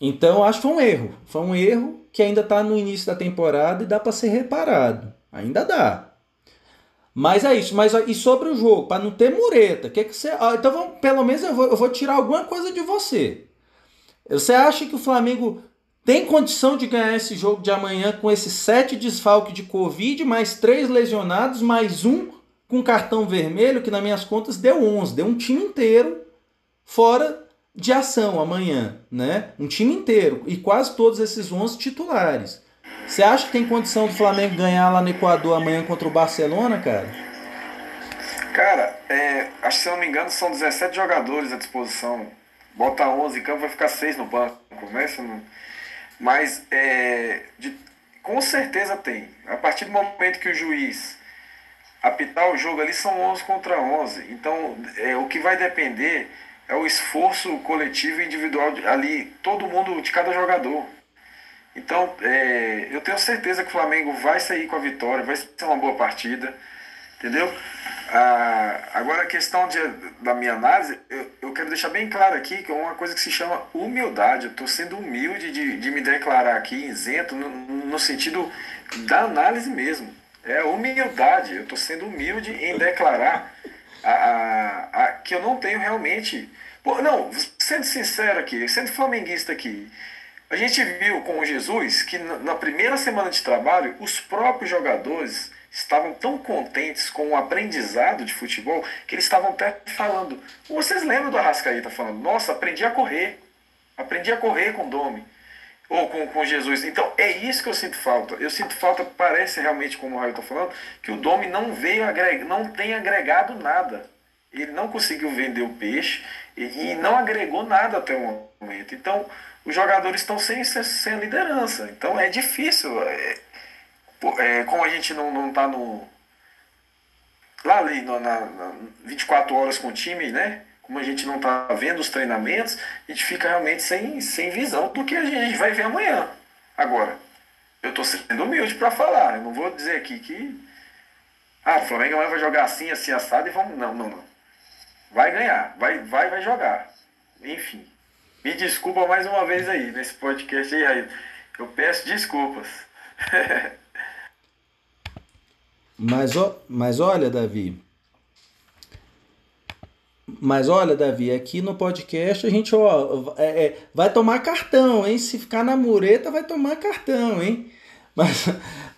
Então, acho que foi um erro. Foi um erro que ainda está no início da temporada e dá para ser reparado. Ainda dá. Mas é isso. Mas e sobre o jogo, para não ter mureta, que que você? Então vamos, pelo menos eu vou, eu vou tirar alguma coisa de você. Você acha que o Flamengo tem condição de ganhar esse jogo de amanhã com esses sete desfalques de Covid, mais três lesionados, mais um com cartão vermelho, que nas minhas contas deu 11, deu um time inteiro fora de ação amanhã, né? Um time inteiro e quase todos esses 11 titulares. Você acha que tem condição do Flamengo ganhar lá no Equador amanhã contra o Barcelona, cara? Cara, é, acho que se eu não me engano são 17 jogadores à disposição. Bota 11 em campo, vai ficar 6 no banco. Começa no... Mas é, de, com certeza tem. A partir do momento que o juiz apitar o jogo ali, são 11 contra 11. Então, é, o que vai depender é o esforço coletivo e individual ali, todo mundo, de cada jogador. Então, é, eu tenho certeza que o Flamengo vai sair com a vitória, vai ser uma boa partida, entendeu? Ah, agora, a questão de, da minha análise, eu, eu quero deixar bem claro aqui que é uma coisa que se chama humildade. Eu estou sendo humilde de, de me declarar aqui isento, no, no sentido da análise mesmo. É humildade. Eu estou sendo humilde em declarar a, a, a, que eu não tenho realmente. Pô, não, sendo sincero aqui, sendo flamenguista aqui, a gente viu com Jesus que na primeira semana de trabalho, os próprios jogadores estavam tão contentes com o aprendizado de futebol que eles estavam até falando. Vocês lembram do Arrascaeta falando: Nossa, aprendi a correr. Aprendi a correr com o Domi. Ou com, com Jesus. Então é isso que eu sinto falta. Eu sinto falta, parece realmente, como o Raio está falando, que o Domi não veio agregar, não tem agregado nada. Ele não conseguiu vender o peixe e, e não agregou nada até o momento. Então, os jogadores estão sem, sem liderança. Então é difícil. É, é, como a gente não, não tá no. Lá ali, no, na, na 24 horas com o time, né? Como a gente não tá vendo os treinamentos, a gente fica realmente sem, sem visão do que a gente vai ver amanhã. Agora, eu tô sendo humilde para falar. Eu não vou dizer aqui que. Ah, o Flamengo amanhã vai jogar assim, assim, assado e vamos. Não, não, não. Vai ganhar, vai, vai, vai jogar. Enfim. Me desculpa mais uma vez aí nesse podcast aí, Eu peço desculpas. mas, mas olha, Davi. Mas olha, Davi, aqui no podcast a gente ó, é, é, vai tomar cartão, hein? Se ficar na mureta, vai tomar cartão, hein? Mas,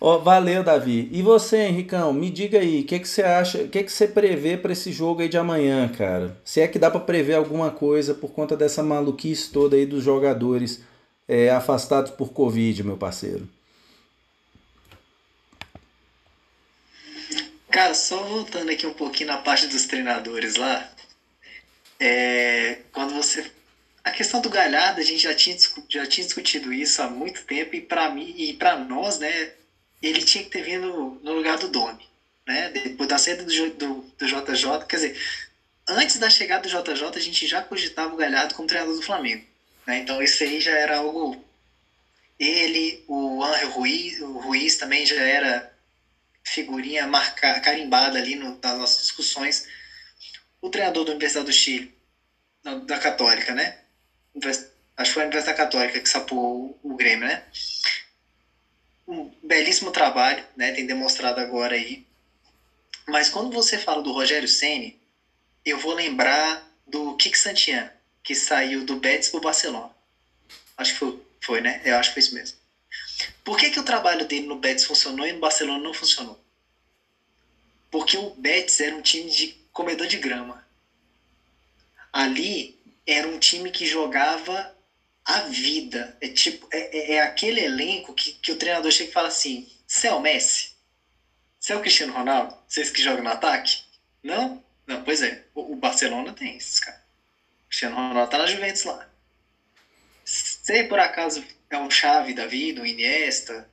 ó, valeu, Davi. E você, Henricão, me diga aí, o que, que você acha, o que, que você prevê para esse jogo aí de amanhã, cara? Se é que dá para prever alguma coisa por conta dessa maluquice toda aí dos jogadores é, afastados por Covid, meu parceiro. Cara, só voltando aqui um pouquinho na parte dos treinadores lá, é, quando você a questão do Galhardo, a gente já tinha, já tinha discutido isso há muito tempo e para mim e para nós, né, ele tinha que ter vindo no lugar do Domi, né? Depois da saída do, do, do JJ, quer dizer, antes da chegada do JJ, a gente já cogitava o Galhardo como treinador do Flamengo, né? Então isso aí já era algo ele, o Angel Ruiz, o Ruiz também já era figurinha marca, carimbada ali no, nas nossas discussões. O treinador da Universidade do Chile, da Católica, né? Acho que foi a Universidade Católica que sapou o, Grêmio, né? Um belíssimo trabalho, né? Tem demonstrado agora aí. Mas quando você fala do Rogério Ceni, eu vou lembrar do Kik Santian, que saiu do Betis para o Barcelona. Acho que foi, foi, né? Eu acho que foi isso mesmo. Por que, que o trabalho dele no Betis funcionou e no Barcelona não funcionou? Porque o Betis era um time de comedor de grama. Ali era um time que jogava a vida. É tipo, é, é, é aquele elenco que, que o treinador chega e fala assim: você é o Messi? Você é o Cristiano Ronaldo? Vocês que jogam no ataque? Não? Não, pois é. O, o Barcelona tem esses caras. O Cristiano Ronaldo tá na Juventus lá. Você por acaso é um chave da vida, um Iniesta,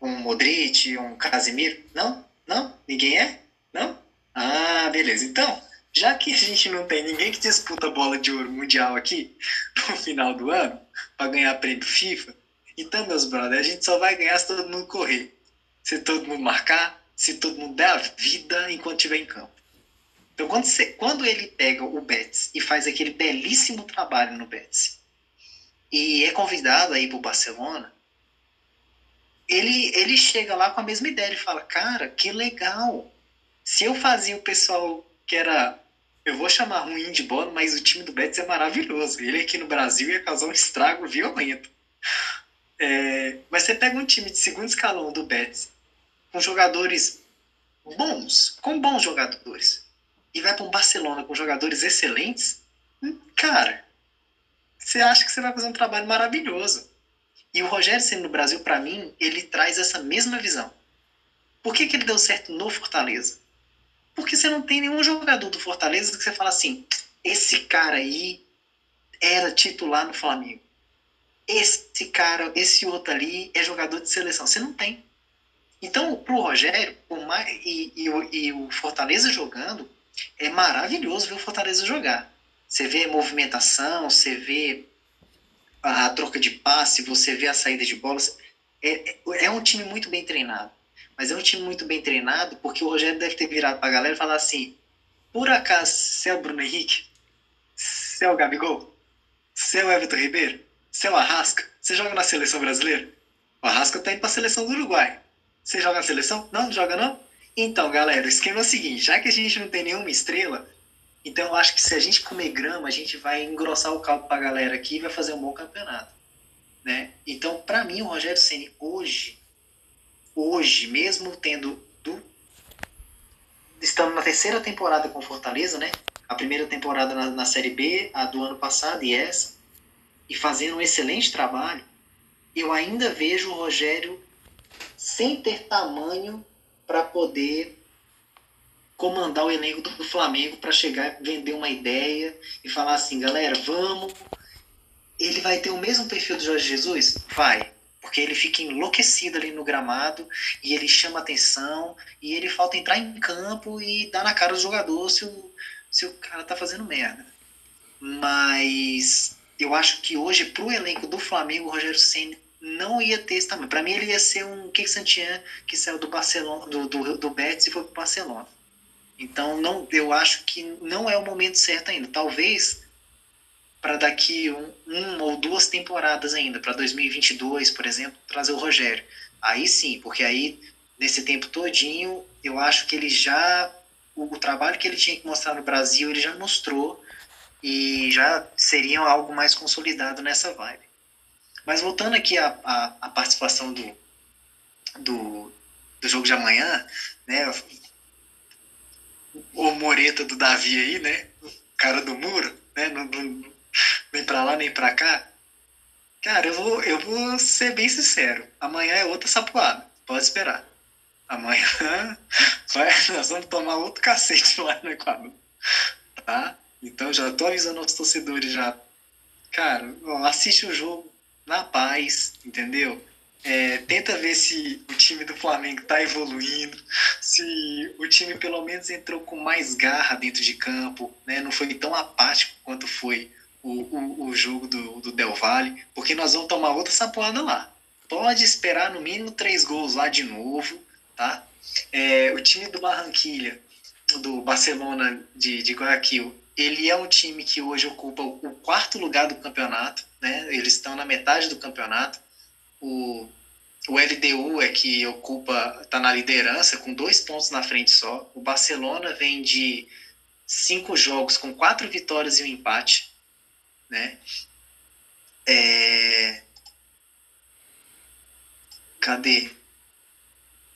um Modric, um Casemiro? Não? Não? Ninguém é? Não? Ah, beleza. Então, já que a gente não tem ninguém que disputa bola de ouro mundial aqui no final do ano para ganhar prêmio FIFA, então, meus brothers, a gente só vai ganhar se todo mundo correr, se todo mundo marcar, se todo mundo der a vida enquanto estiver em campo. Então, quando, você, quando ele pega o Betis e faz aquele belíssimo trabalho no Betis e é convidado aí para o Barcelona, ele, ele chega lá com a mesma ideia. Ele fala: Cara, que legal! Se eu fazia o pessoal que era. Eu vou chamar ruim de bola, mas o time do Betis é maravilhoso. Ele aqui no Brasil ia causar um estrago violento. É, mas você pega um time de segundo escalão do Betis, com jogadores bons, com bons jogadores, e vai para um Barcelona com jogadores excelentes, hum, cara, você acha que você vai fazer um trabalho maravilhoso. E o Rogério sendo no Brasil, para mim, ele traz essa mesma visão. Por que, que ele deu certo no Fortaleza? Porque você não tem nenhum jogador do Fortaleza que você fala assim, esse cara aí era titular no Flamengo. Esse cara, esse outro ali é jogador de seleção. Você não tem. Então, pro Rogério, por mais, e, e, e o Fortaleza jogando, é maravilhoso ver o Fortaleza jogar. Você vê movimentação, você vê a, a troca de passe, você vê a saída de bola. É, é, é um time muito bem treinado. Mas é um time muito bem treinado porque o Rogério deve ter virado para a galera e falar assim: por acaso você é o Bruno Henrique? Você é o Gabigol? Você é o Everton Ribeiro? Você é o Arrasca? Você joga na seleção brasileira? O Arrasca tá indo para a seleção do Uruguai. Você joga na seleção? Não, não joga não? Então, galera, o esquema é o seguinte: já que a gente não tem nenhuma estrela, então eu acho que se a gente comer grama, a gente vai engrossar o caldo pra galera aqui e vai fazer um bom campeonato. Né? Então, para mim, o Rogério Ceni hoje, hoje, mesmo tendo do, estando na terceira temporada com Fortaleza, né? A primeira temporada na, na Série B, a do ano passado e essa, e fazendo um excelente trabalho, eu ainda vejo o Rogério sem ter tamanho para poder comandar o elenco do Flamengo para chegar, vender uma ideia e falar assim, galera, vamos. Ele vai ter o mesmo perfil do Jorge Jesus? Vai. Porque ele fica enlouquecido ali no gramado e ele chama atenção e ele falta entrar em campo e dar na cara do jogador se o, se o cara tá fazendo merda. Mas eu acho que hoje, pro elenco do Flamengo, o Rogério Senna não ia ter esse tamanho. Para mim, ele ia ser um Kik Santian que saiu do Barcelona, do, do, do Betis e foi pro Barcelona. Então, não, eu acho que não é o momento certo ainda. Talvez para daqui um, um, ou duas temporadas ainda, para 2022, por exemplo, trazer o Rogério. Aí sim, porque aí nesse tempo todinho, eu acho que ele já o, o trabalho que ele tinha que mostrar no Brasil, ele já mostrou e já seria algo mais consolidado nessa vibe. Mas voltando aqui à, à, à participação do, do, do jogo de amanhã, né? o Moreta do Davi aí, né? O cara do muro, né? Não, não, nem pra lá nem pra cá. Cara, eu vou, eu vou ser bem sincero. Amanhã é outra sapoada. Pode esperar. Amanhã vai, nós vamos tomar outro cacete lá no Equador. Tá? Então já tô avisando aos torcedores já. Cara, assiste o jogo na paz, entendeu? É, tenta ver se o time do Flamengo está evoluindo, se o time pelo menos entrou com mais garra dentro de campo, né? não foi tão apático quanto foi o, o, o jogo do, do Del Valle, porque nós vamos tomar outra sapoada lá. Pode esperar no mínimo três gols lá de novo, tá? É, o time do Barranquilha, do Barcelona de, de Guayaquil, ele é um time que hoje ocupa o quarto lugar do campeonato, né? Eles estão na metade do campeonato o, o LDU é que ocupa, está na liderança com dois pontos na frente só. O Barcelona vem de cinco jogos com quatro vitórias e um empate, né? É... Cadê?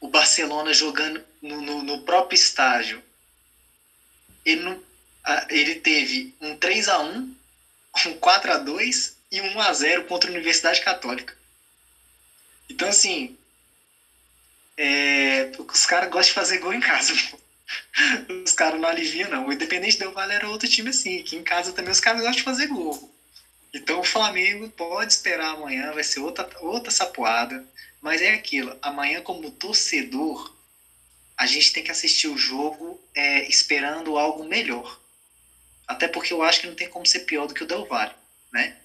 O Barcelona jogando no, no, no próprio estágio. Ele, não, ele teve um 3 a 1 um 4 a 2 e um 1 a 0 contra a Universidade Católica. Então, assim, é, os caras gostam de fazer gol em casa. Os caras não aliviam, não. O Independente do Vale era outro time assim. Aqui em casa também os caras gostam de fazer gol. Então o Flamengo pode esperar amanhã, vai ser outra, outra sapoada. Mas é aquilo, amanhã como torcedor, a gente tem que assistir o jogo é, esperando algo melhor. Até porque eu acho que não tem como ser pior do que o Del Valle, né?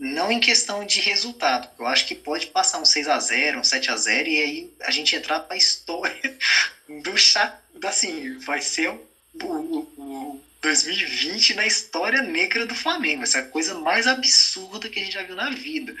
não em questão de resultado. Eu acho que pode passar um 6 a 0 um 7 a 0 e aí a gente entrar para a história do Assim, vai ser o, o, o 2020 na história negra do Flamengo. Essa é a coisa mais absurda que a gente já viu na vida.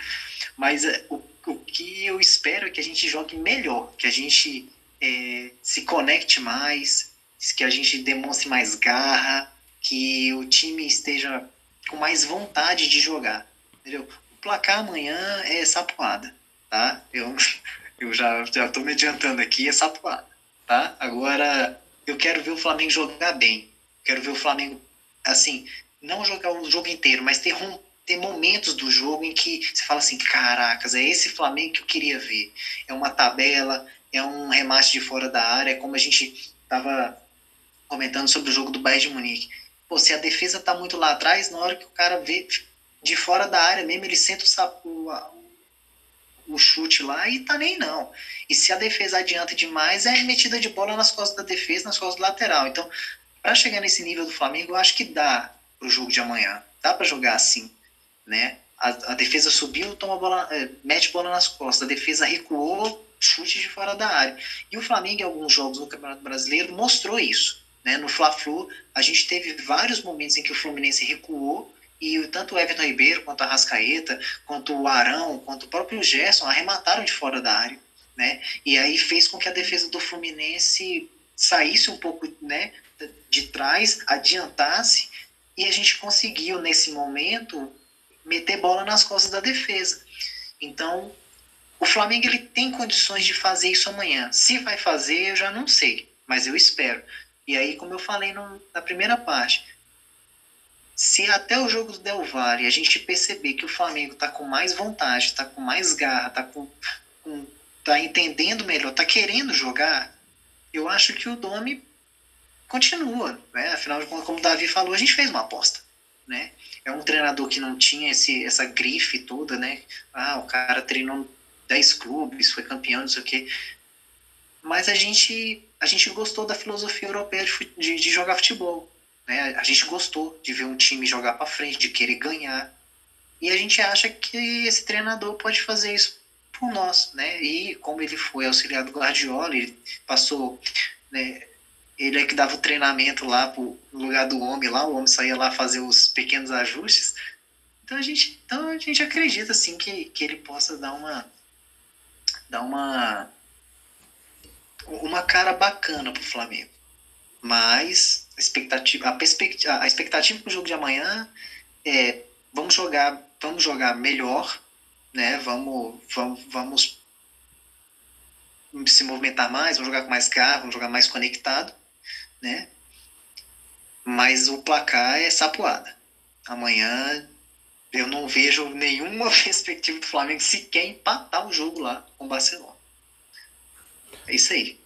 Mas é, o, o que eu espero é que a gente jogue melhor, que a gente é, se conecte mais, que a gente demonstre mais garra, que o time esteja com mais vontade de jogar. Entendeu? O placar amanhã é sapoada, tá? Eu, eu já, já me adiantando aqui, é sapoada, tá? Agora, eu quero ver o Flamengo jogar bem. Quero ver o Flamengo, assim, não jogar o jogo inteiro, mas ter, ter momentos do jogo em que você fala assim, caracas, é esse Flamengo que eu queria ver. É uma tabela, é um remate de fora da área, como a gente estava comentando sobre o jogo do Bayern de Munique. Pô, se a defesa tá muito lá atrás, na hora que o cara vê de fora da área mesmo, ele senta o, o, o chute lá e tá nem não. E se a defesa adianta demais, é metida de bola nas costas da defesa, nas costas do lateral. Então, para chegar nesse nível do Flamengo, eu acho que dá pro jogo de amanhã. Dá para jogar assim, né? A, a, defesa subiu, toma bola, é, mete bola nas costas. A defesa recuou, chute de fora da área. E o Flamengo, em alguns jogos no Campeonato Brasileiro, mostrou isso. Né? No Fla-Flu, a gente teve vários momentos em que o Fluminense recuou e tanto o Everton Ribeiro, quanto a Rascaeta, quanto o Arão, quanto o próprio Gerson arremataram de fora da área. Né? E aí fez com que a defesa do Fluminense saísse um pouco né, de trás, adiantasse, e a gente conseguiu, nesse momento, meter bola nas costas da defesa. Então, o Flamengo ele tem condições de fazer isso amanhã. Se vai fazer, eu já não sei, mas eu espero. E aí, como eu falei no, na primeira parte, se até o jogo do Del Valle a gente perceber que o Flamengo está com mais vontade, está com mais garra, está com, com, tá entendendo melhor, está querendo jogar, eu acho que o Domi continua. Né? Afinal, como o Davi falou, a gente fez uma aposta. Né? É um treinador que não tinha esse, essa grife toda, né? Ah, o cara treinou 10 clubes, foi campeão, não sei o quê. Mas a gente a gente gostou da filosofia europeia de, de, de jogar futebol. Né? A gente gostou de ver um time jogar para frente, de querer ganhar. E a gente acha que esse treinador pode fazer isso por nós, né? E como ele foi auxiliar do Guardiola, ele passou, né? Ele é que dava o treinamento lá pro, no lugar do homem lá, o homem saía lá fazer os pequenos ajustes. Então a gente, então a gente acredita assim que, que ele possa dar uma dar uma uma cara bacana pro Flamengo. Mas expectativa, a, perspectiva, a expectativa pro jogo de amanhã é vamos jogar, vamos jogar melhor, né? Vamos, vamos, vamos se movimentar mais, vamos jogar com mais carro, vamos jogar mais conectado, né? Mas o placar é sapoada. Amanhã eu não vejo nenhuma perspectiva do Flamengo sequer empatar o jogo lá com o Barcelona. É isso aí.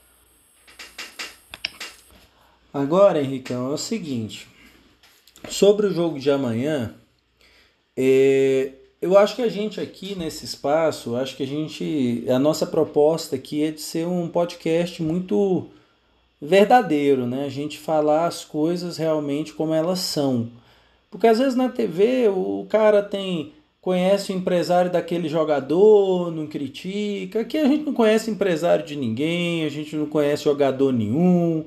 Agora, Henricão, é o seguinte. Sobre o jogo de amanhã, é, eu acho que a gente aqui nesse espaço, acho que a gente. A nossa proposta aqui é de ser um podcast muito verdadeiro, né? A gente falar as coisas realmente como elas são. Porque às vezes na TV o cara tem conhece o empresário daquele jogador, não critica. Aqui a gente não conhece empresário de ninguém, a gente não conhece jogador nenhum.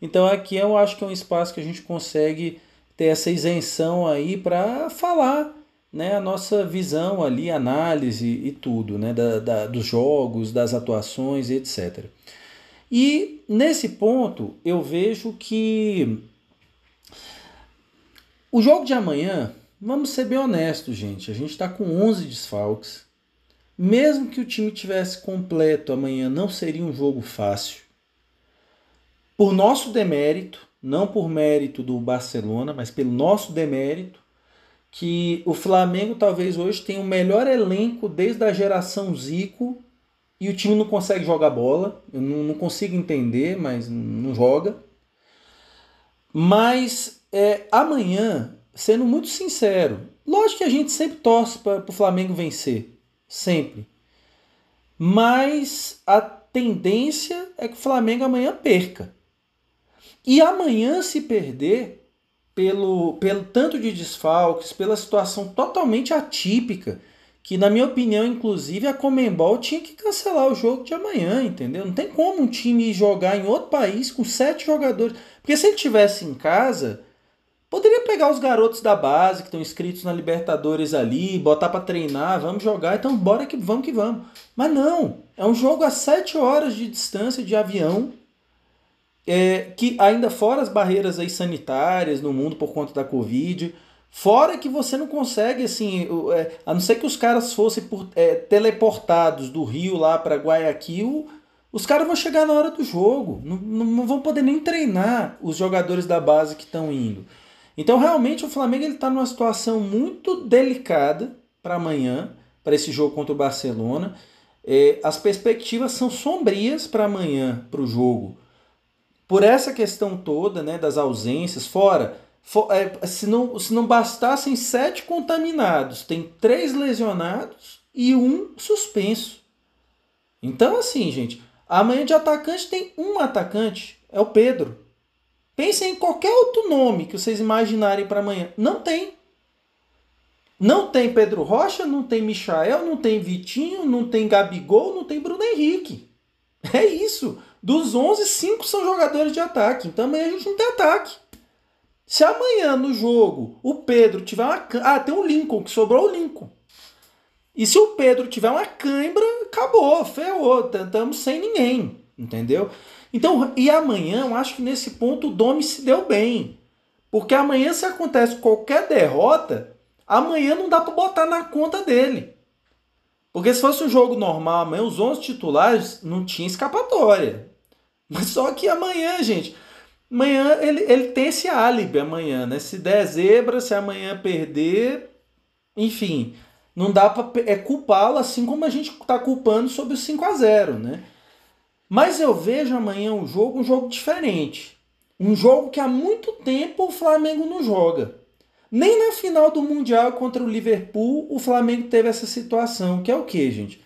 Então aqui eu acho que é um espaço que a gente consegue ter essa isenção aí para falar né, a nossa visão ali, análise e tudo, né, da, da, dos jogos, das atuações, etc. E nesse ponto eu vejo que o jogo de amanhã, vamos ser bem honestos, gente, a gente está com 11 desfalques. Mesmo que o time tivesse completo amanhã, não seria um jogo fácil por nosso demérito, não por mérito do Barcelona, mas pelo nosso demérito, que o Flamengo talvez hoje tenha o melhor elenco desde a geração Zico e o time não consegue jogar bola. Eu não, não consigo entender, mas não joga. Mas é, amanhã, sendo muito sincero, lógico que a gente sempre torce para o Flamengo vencer. Sempre. Mas a tendência é que o Flamengo amanhã perca. E amanhã, se perder, pelo, pelo tanto de desfalques, pela situação totalmente atípica, que na minha opinião, inclusive, a Comembol tinha que cancelar o jogo de amanhã, entendeu? Não tem como um time jogar em outro país com sete jogadores. Porque se ele tivesse em casa, poderia pegar os garotos da base que estão inscritos na Libertadores ali, botar para treinar, vamos jogar, então bora que vamos que vamos. Mas não, é um jogo a sete horas de distância de avião é, que ainda fora as barreiras aí sanitárias no mundo por conta da Covid, fora que você não consegue, assim, é, a não ser que os caras fossem por, é, teleportados do Rio lá para Guayaquil, os caras vão chegar na hora do jogo, não, não vão poder nem treinar os jogadores da base que estão indo. Então, realmente, o Flamengo está numa situação muito delicada para amanhã, para esse jogo contra o Barcelona. É, as perspectivas são sombrias para amanhã, para o jogo. Por essa questão toda né, das ausências, fora, for, é, se, não, se não bastassem sete contaminados, tem três lesionados e um suspenso. Então, assim, gente, amanhã de atacante tem um atacante, é o Pedro. Pensem em qualquer outro nome que vocês imaginarem para amanhã. Não tem. Não tem Pedro Rocha, não tem Michael, não tem Vitinho, não tem Gabigol, não tem Bruno Henrique. É isso. Dos 11, 5 são jogadores de ataque. Então amanhã a gente não tem ataque. Se amanhã no jogo o Pedro tiver uma. Ah, tem o Lincoln, que sobrou o Lincoln. E se o Pedro tiver uma cãibra, acabou, ferrou. Estamos sem ninguém. Entendeu? Então, e amanhã eu acho que nesse ponto o Domi se deu bem. Porque amanhã, se acontece qualquer derrota, amanhã não dá para botar na conta dele. Porque se fosse um jogo normal, amanhã os 11 titulares não tinha escapatória. Mas só que amanhã, gente, amanhã ele, ele tem esse álibi amanhã, né? Se der zebra, se amanhã perder, enfim, não dá para é culpá-lo assim como a gente está culpando sobre o 5 a 0, né? Mas eu vejo amanhã um jogo, um jogo diferente. Um jogo que há muito tempo o Flamengo não joga. Nem na final do Mundial contra o Liverpool o Flamengo teve essa situação, que é o que, gente?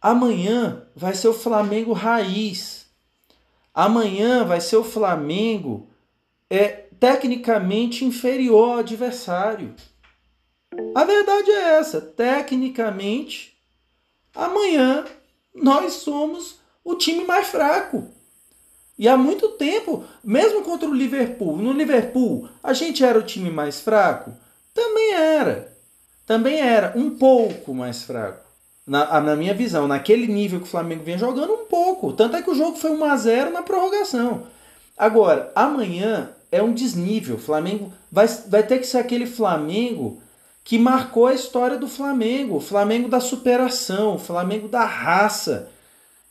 Amanhã vai ser o Flamengo raiz. Amanhã vai ser o Flamengo é tecnicamente inferior ao adversário. A verdade é essa, tecnicamente, amanhã nós somos o time mais fraco. E há muito tempo, mesmo contra o Liverpool, no Liverpool, a gente era o time mais fraco? Também era. Também era um pouco mais fraco. Na, na minha visão, naquele nível que o Flamengo vinha jogando, um pouco. Tanto é que o jogo foi 1 a 0 na prorrogação. Agora, amanhã é um desnível. O Flamengo vai, vai ter que ser aquele Flamengo que marcou a história do Flamengo. O Flamengo da superação, o Flamengo da raça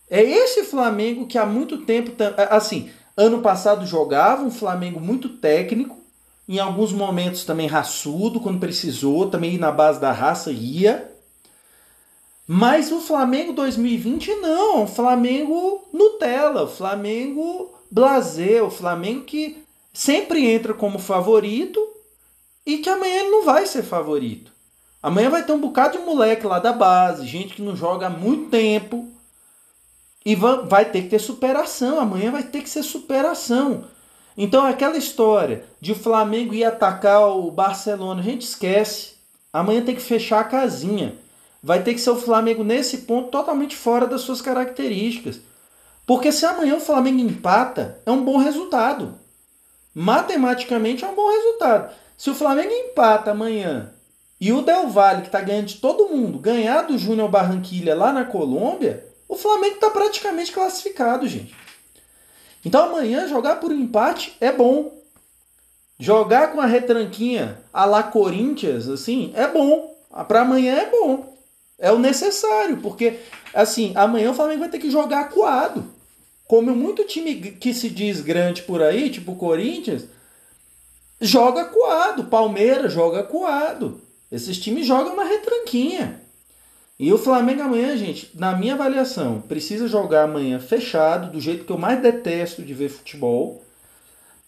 é esse Flamengo que há muito tempo, assim, ano passado jogava um Flamengo muito técnico, em alguns momentos também raçudo, quando precisou, também na base da raça ia. Mas o Flamengo 2020 não, Flamengo Nutella, o Flamengo blazer, o Flamengo que sempre entra como favorito e que amanhã ele não vai ser favorito. Amanhã vai ter um bocado de moleque lá da base, gente que não joga há muito tempo, e vai ter que ter superação. Amanhã vai ter que ser superação. Então, aquela história de o Flamengo ir atacar o Barcelona, a gente esquece. Amanhã tem que fechar a casinha. Vai ter que ser o Flamengo nesse ponto totalmente fora das suas características. Porque se amanhã o Flamengo empata, é um bom resultado. Matematicamente é um bom resultado. Se o Flamengo empata amanhã e o Del Valle, que está ganhando de todo mundo, ganhar do Júnior Barranquilha lá na Colômbia, o Flamengo está praticamente classificado, gente. Então amanhã jogar por empate é bom. Jogar com a retranquinha a la Corinthians, assim, é bom. Para amanhã é bom. É o necessário, porque assim, amanhã o Flamengo vai ter que jogar acuado. Como muito time que se diz grande por aí, tipo o Corinthians, joga acuado. Palmeiras joga acuado. Esses times jogam na retranquinha. E o Flamengo amanhã, gente, na minha avaliação, precisa jogar amanhã fechado, do jeito que eu mais detesto de ver futebol.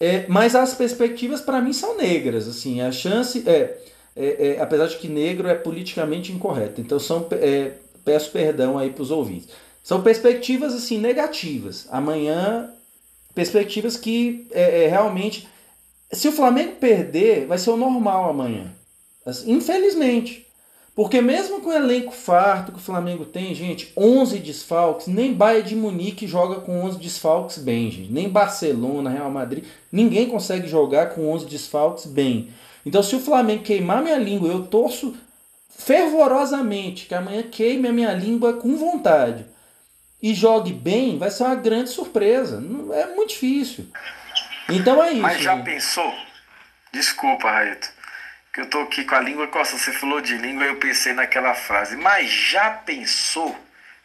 É, mas as perspectivas para mim são negras, assim, a chance é, é, é, apesar de que negro é politicamente incorreto. Então são é, peço perdão aí para os ouvintes. São perspectivas assim negativas. Amanhã perspectivas que é, é, realmente se o Flamengo perder, vai ser o normal amanhã. Assim, infelizmente. Porque mesmo com o elenco farto que o Flamengo tem, gente, 11 desfalques, nem Bayern de Munique joga com 11 desfalques bem, gente. Nem Barcelona, Real Madrid, ninguém consegue jogar com 11 desfalques bem. Então se o Flamengo queimar minha língua, eu torço fervorosamente que amanhã queime a minha língua com vontade. e jogue bem, vai ser uma grande surpresa. É muito difícil. Então é isso. Mas já gente. pensou? Desculpa, Raito. Que eu tô aqui com a língua costa. Você falou de língua eu pensei naquela frase. Mas já pensou?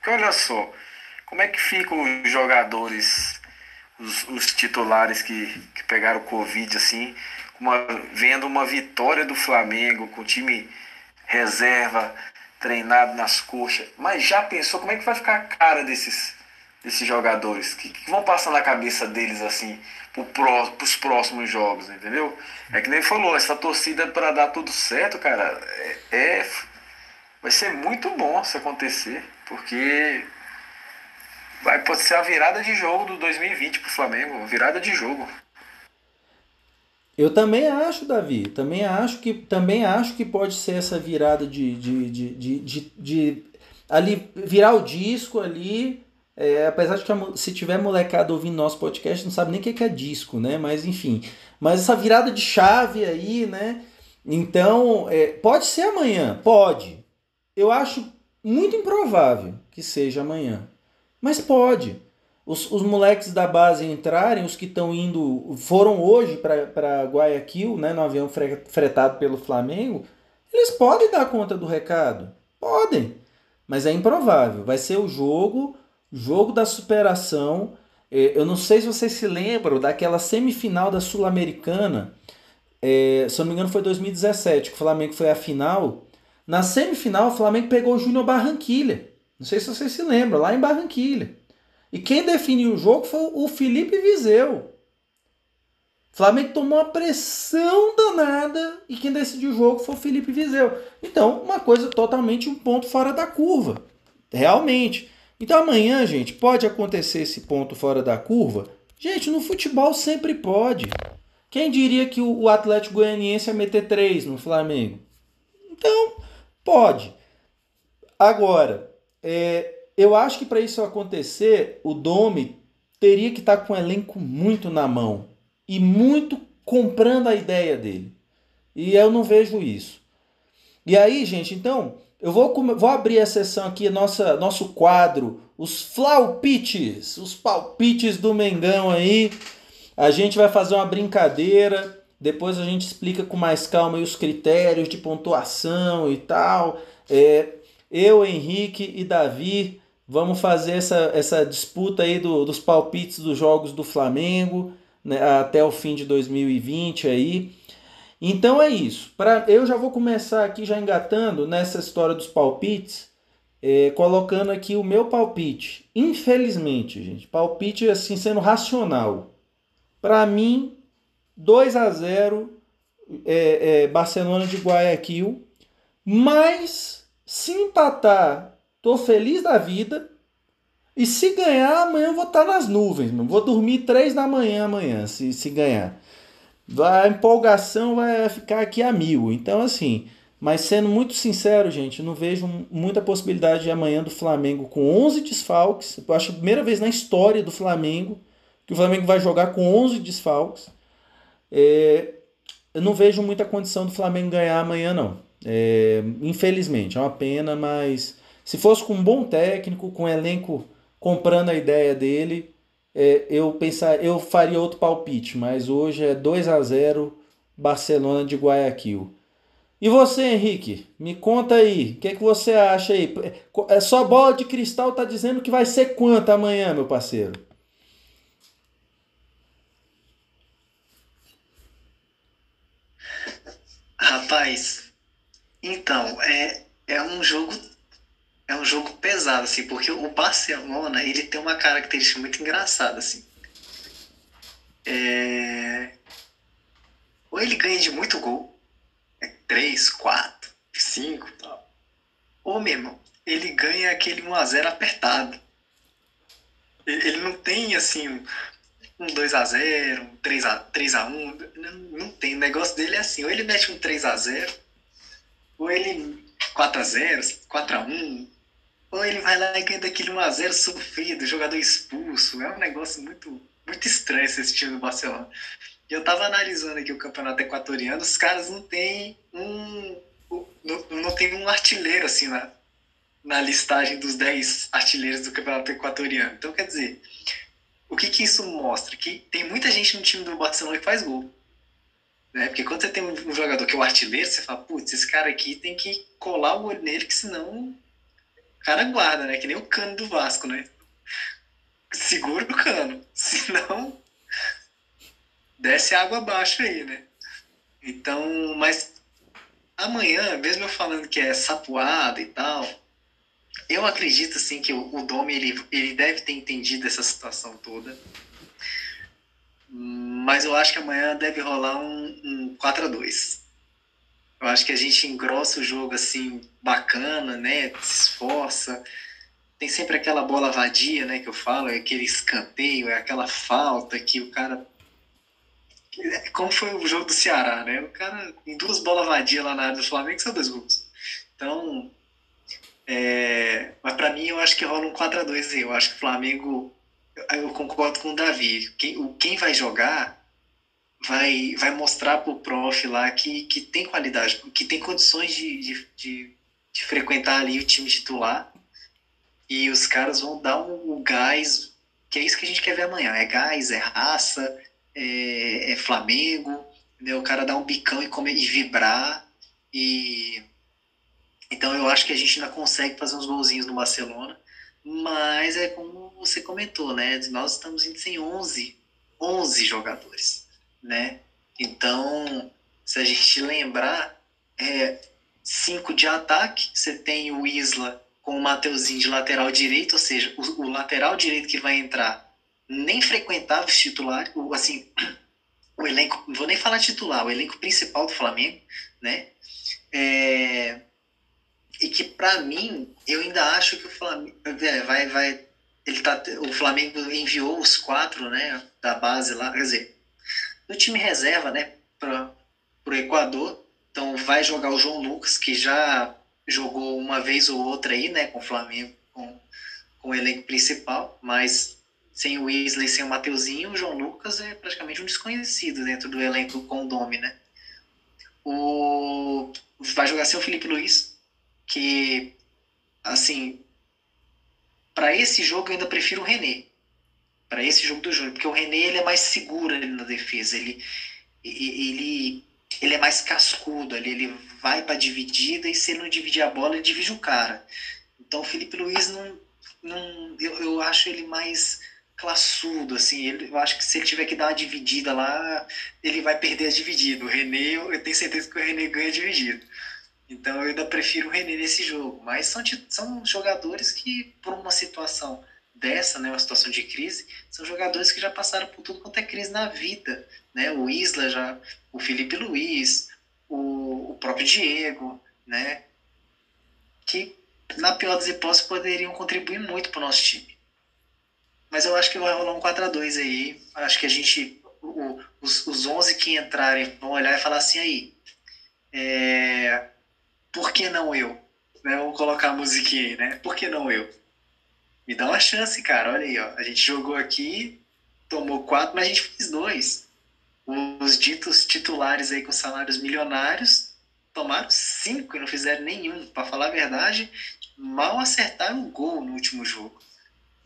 Que olha só, como é que ficam os jogadores, os, os titulares que, que pegaram Covid assim, uma, vendo uma vitória do Flamengo com o time reserva, treinado nas coxas. Mas já pensou como é que vai ficar a cara desses, desses jogadores? Que, que vão passar na cabeça deles assim para os próximos jogos, entendeu? É que nem falou, essa torcida para dar tudo certo, cara, é, é, vai ser muito bom se acontecer, porque vai pode ser a virada de jogo do 2020 pro Flamengo, virada de jogo. Eu também acho, Davi. Também acho que, também acho que pode ser essa virada de, de, de, de, de, de ali virar o disco ali. É, apesar de que se tiver molecada ouvindo nosso podcast, não sabe nem o que é disco, né? Mas enfim. Mas essa virada de chave aí, né? Então, é, pode ser amanhã, pode. Eu acho muito improvável que seja amanhã. Mas pode os, os moleques da base entrarem, os que estão indo, foram hoje para Guayaquil, né, no avião fretado pelo Flamengo, eles podem dar conta do recado. Podem. Mas é improvável. Vai ser o jogo, jogo da superação. É, eu não sei se vocês se lembram daquela semifinal da Sul-Americana. É, se eu não me engano, foi 2017 que o Flamengo foi à final. Na semifinal, o Flamengo pegou o Júnior Barranquilha. Não sei se vocês se lembram, lá em Barranquilha. E quem definiu o jogo foi o Felipe Viseu. O Flamengo tomou uma pressão danada e quem decidiu o jogo foi o Felipe Viseu. Então, uma coisa totalmente um ponto fora da curva. Realmente. Então amanhã, gente, pode acontecer esse ponto fora da curva? Gente, no futebol sempre pode. Quem diria que o Atlético Goianiense ia meter três no Flamengo? Então, pode. Agora, é, eu acho que para isso acontecer, o Domi teria que estar tá com o elenco muito na mão e muito comprando a ideia dele. E eu não vejo isso. E aí, gente, então, eu vou, vou abrir a sessão aqui, nossa, nosso quadro, os flaupites, os palpites do Mengão aí. A gente vai fazer uma brincadeira, depois a gente explica com mais calma os critérios de pontuação e tal. É, eu, Henrique e Davi Vamos fazer essa, essa disputa aí do, dos palpites dos jogos do Flamengo né, até o fim de 2020 aí. Então é isso. Pra, eu já vou começar aqui já engatando nessa história dos palpites, é, colocando aqui o meu palpite. Infelizmente, gente, palpite assim sendo racional. Para mim, 2 a 0 é, é, Barcelona de Guayaquil. Mas se empatar Tô feliz da vida. E se ganhar, amanhã eu vou estar tá nas nuvens, mano. Vou dormir três da manhã amanhã, se, se ganhar. A empolgação vai ficar aqui a mil. Então, assim, mas sendo muito sincero, gente, não vejo muita possibilidade de amanhã do Flamengo com 11 desfalques. Eu acho a primeira vez na história do Flamengo que o Flamengo vai jogar com 11 desfalques. É, eu não vejo muita condição do Flamengo ganhar amanhã, não. É, infelizmente, é uma pena, mas se fosse com um bom técnico, com um elenco comprando a ideia dele, é, eu pensar, eu faria outro palpite, mas hoje é 2 a 0 Barcelona de Guayaquil. E você, Henrique, me conta aí, o que, é que você acha aí? É só bola de cristal tá dizendo que vai ser quanto amanhã, meu parceiro? Rapaz, então, é, é um jogo é um jogo pesado, assim, porque o Barcelona, ele tem uma característica muito engraçada, assim. É... Ou ele ganha de muito gol, é 3, 4, 5 tal. Ou mesmo, ele ganha aquele 1x0 apertado. Ele não tem, assim, um 2x0, um 3x1, não, não tem. O negócio dele é assim, ou ele mete um 3x0, ou ele 4x0, 4x1, ou ele vai lá e ganha daquele 1x0 sofrido, jogador expulso. É um negócio muito, muito estranho esse time do Barcelona. E eu tava analisando aqui o campeonato equatoriano, os caras não tem um. Não, não tem um artilheiro assim na, na listagem dos 10 artilheiros do Campeonato Equatoriano. Então, quer dizer, o que, que isso mostra? Que tem muita gente no time do Barcelona que faz gol. Né? Porque quando você tem um jogador que é o artilheiro, você fala, putz, esse cara aqui tem que colar o olho nele, que senão cara guarda, né? Que nem o cano do Vasco, né? Segura o cano, senão desce água abaixo aí, né? Então, mas amanhã, mesmo eu falando que é sapuada e tal, eu acredito assim que o, Domi ele, ele deve ter entendido essa situação toda. Mas eu acho que amanhã deve rolar um, um 4 a 2 Eu acho que a gente engrossa o jogo assim, bacana, né? Se esforça. Tem sempre aquela bola vadia, né? Que eu falo, é aquele escanteio, é aquela falta que o cara como foi o jogo do Ceará, né? O cara, em duas bolas vadias lá na área do Flamengo, são dois gols. Então, é, mas para mim, eu acho que rola um 4x2 Eu acho que o Flamengo, eu concordo com o Davi. Quem vai jogar vai, vai mostrar pro prof lá que, que tem qualidade, que tem condições de, de, de, de frequentar ali o time titular. E os caras vão dar um, um gás, que é isso que a gente quer ver amanhã. É gás, é raça, é, é Flamengo, né? o cara dar um bicão e, comer, e vibrar. E então eu acho que a gente ainda consegue fazer uns golzinhos no Barcelona, mas é como você comentou, né? Nós estamos indo sem 11, 11 jogadores, né? Então, se a gente lembrar, é cinco de ataque, você tem o Isla com o Mateuzinho de lateral direito, ou seja, o, o lateral direito que vai entrar nem frequentava os titulares, o, assim, o elenco, não vou nem falar titular, o elenco principal do Flamengo, né? É, e que para mim, eu ainda acho que o Flamengo é, vai, vai, ele tá, o Flamengo enviou os quatro, né, da base lá, quer dizer, no time reserva, né, para o Equador, então vai jogar o João Lucas, que já jogou uma vez ou outra aí, né, com o Flamengo, com, com o elenco principal, mas sem o Weasley, sem o Mateuzinho, o João Lucas é praticamente um desconhecido dentro do elenco Domi, né? O... Vai jogar sem o Felipe Luiz, que, assim, para esse jogo eu ainda prefiro o René. Para esse jogo do Júnior, porque o René ele é mais seguro ali na defesa, ele, ele, ele é mais cascudo ali, ele vai para dividida e se ele não dividir a bola, ele divide o cara. Então o Felipe Luiz não, não eu, eu acho ele mais classudo, assim, ele, eu acho que se ele tiver que dar uma dividida lá, ele vai perder a dividida. O René, eu tenho certeza que o René ganha dividido. Então eu ainda prefiro o René nesse jogo. Mas são, são jogadores que, por uma situação dessa, né, uma situação de crise, são jogadores que já passaram por tudo quanto é crise na vida. Né? O Isla já, o Felipe Luiz, o, o próprio Diego, né? Que, na pior das hipóteses, poderiam contribuir muito para o nosso time. Mas eu acho que vai rolar um 4x2 aí. Acho que a gente, o, os, os 11 que entrarem vão olhar e falar assim: aí, é, por que não eu? Né? Vamos colocar a musiquinha aí, né? Por que não eu? Me dá uma chance, cara. Olha aí, ó. A gente jogou aqui, tomou quatro, mas a gente fez dois. Os ditos titulares aí com salários milionários tomaram cinco e não fizeram nenhum. Para falar a verdade, mal acertaram um gol no último jogo,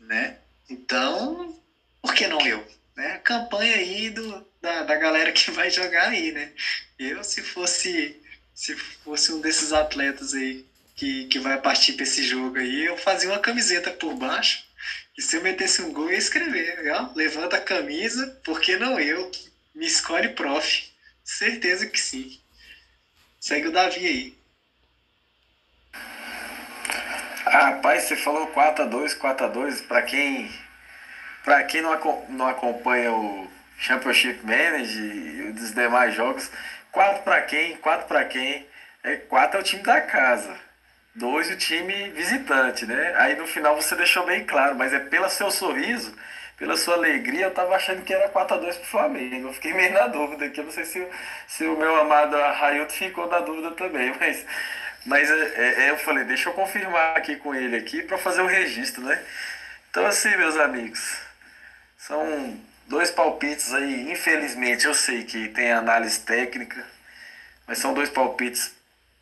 né? Então, por que não eu? Né? Campanha aí do, da, da galera que vai jogar aí, né? Eu, se fosse se fosse um desses atletas aí que, que vai partir para esse jogo aí, eu fazia uma camiseta por baixo e se eu metesse um gol, eu ia escrever, ó, levanta a camisa, por que não eu? Me escolhe prof. Certeza que sim. Segue o Davi aí. Ah, rapaz, você falou 4x2, 4x2. Para quem, pra quem não, não acompanha o Championship Manager e os demais jogos, 4 para quem? 4 para quem? É, 4 é o time da casa. 2 o time visitante, né? Aí no final você deixou bem claro, mas é pelo seu sorriso, pela sua alegria, eu tava achando que era 4x2 pro Flamengo. Eu fiquei meio na dúvida aqui. Eu não sei se, se o meu amado Railton ficou na dúvida também, mas mas é, é, é, eu falei, deixa eu confirmar aqui com ele aqui para fazer o registro, né? Então assim, meus amigos, são dois palpites aí, infelizmente eu sei que tem análise técnica, mas são dois palpites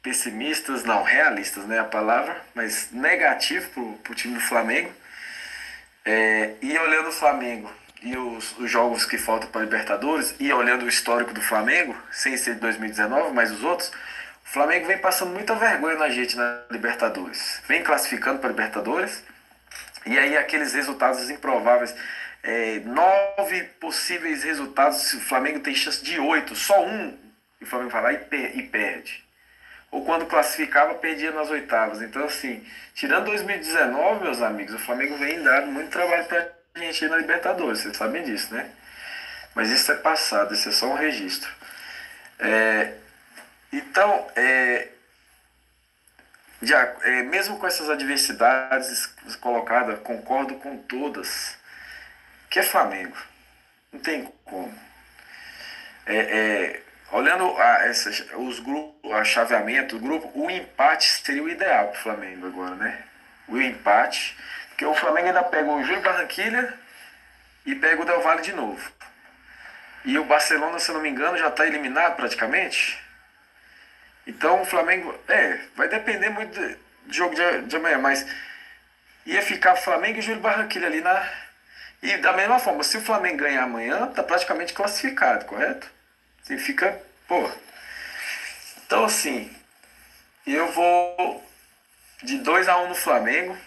pessimistas, não, realistas, né, a palavra, mas negativo pro, time do Flamengo. É, e olhando o Flamengo e os, os jogos que faltam para Libertadores, e olhando o histórico do Flamengo, sem ser de 2019, mas os outros, o Flamengo vem passando muita vergonha na gente na Libertadores. Vem classificando para Libertadores, e aí aqueles resultados improváveis. É, nove possíveis resultados, o Flamengo tem chance de oito, só um, e o Flamengo vai lá e, per e perde ou quando classificava, perdia nas oitavas. Então, assim, tirando 2019, meus amigos, o Flamengo vem dando muito trabalho pra gente ir na Libertadores, vocês sabem disso, né? Mas isso é passado, isso é só um registro. É, então, é, é, mesmo com essas adversidades colocadas, concordo com todas, que é Flamengo. Não tem como. É, é, Olhando a, essas, os grupos, a chaveamento do grupo, o empate seria o ideal para o Flamengo agora, né? O empate, porque o Flamengo ainda pega o Júlio Barranquilha e pega o Del Valle de novo. E o Barcelona, se não me engano, já está eliminado praticamente. Então o Flamengo, é, vai depender muito do jogo de, de amanhã, mas ia ficar Flamengo e Júlio Barranquilha ali na. E da mesma forma, se o Flamengo ganhar amanhã, tá praticamente classificado, correto? Você fica, pô. Então assim, eu vou de 2 a 1 um no Flamengo.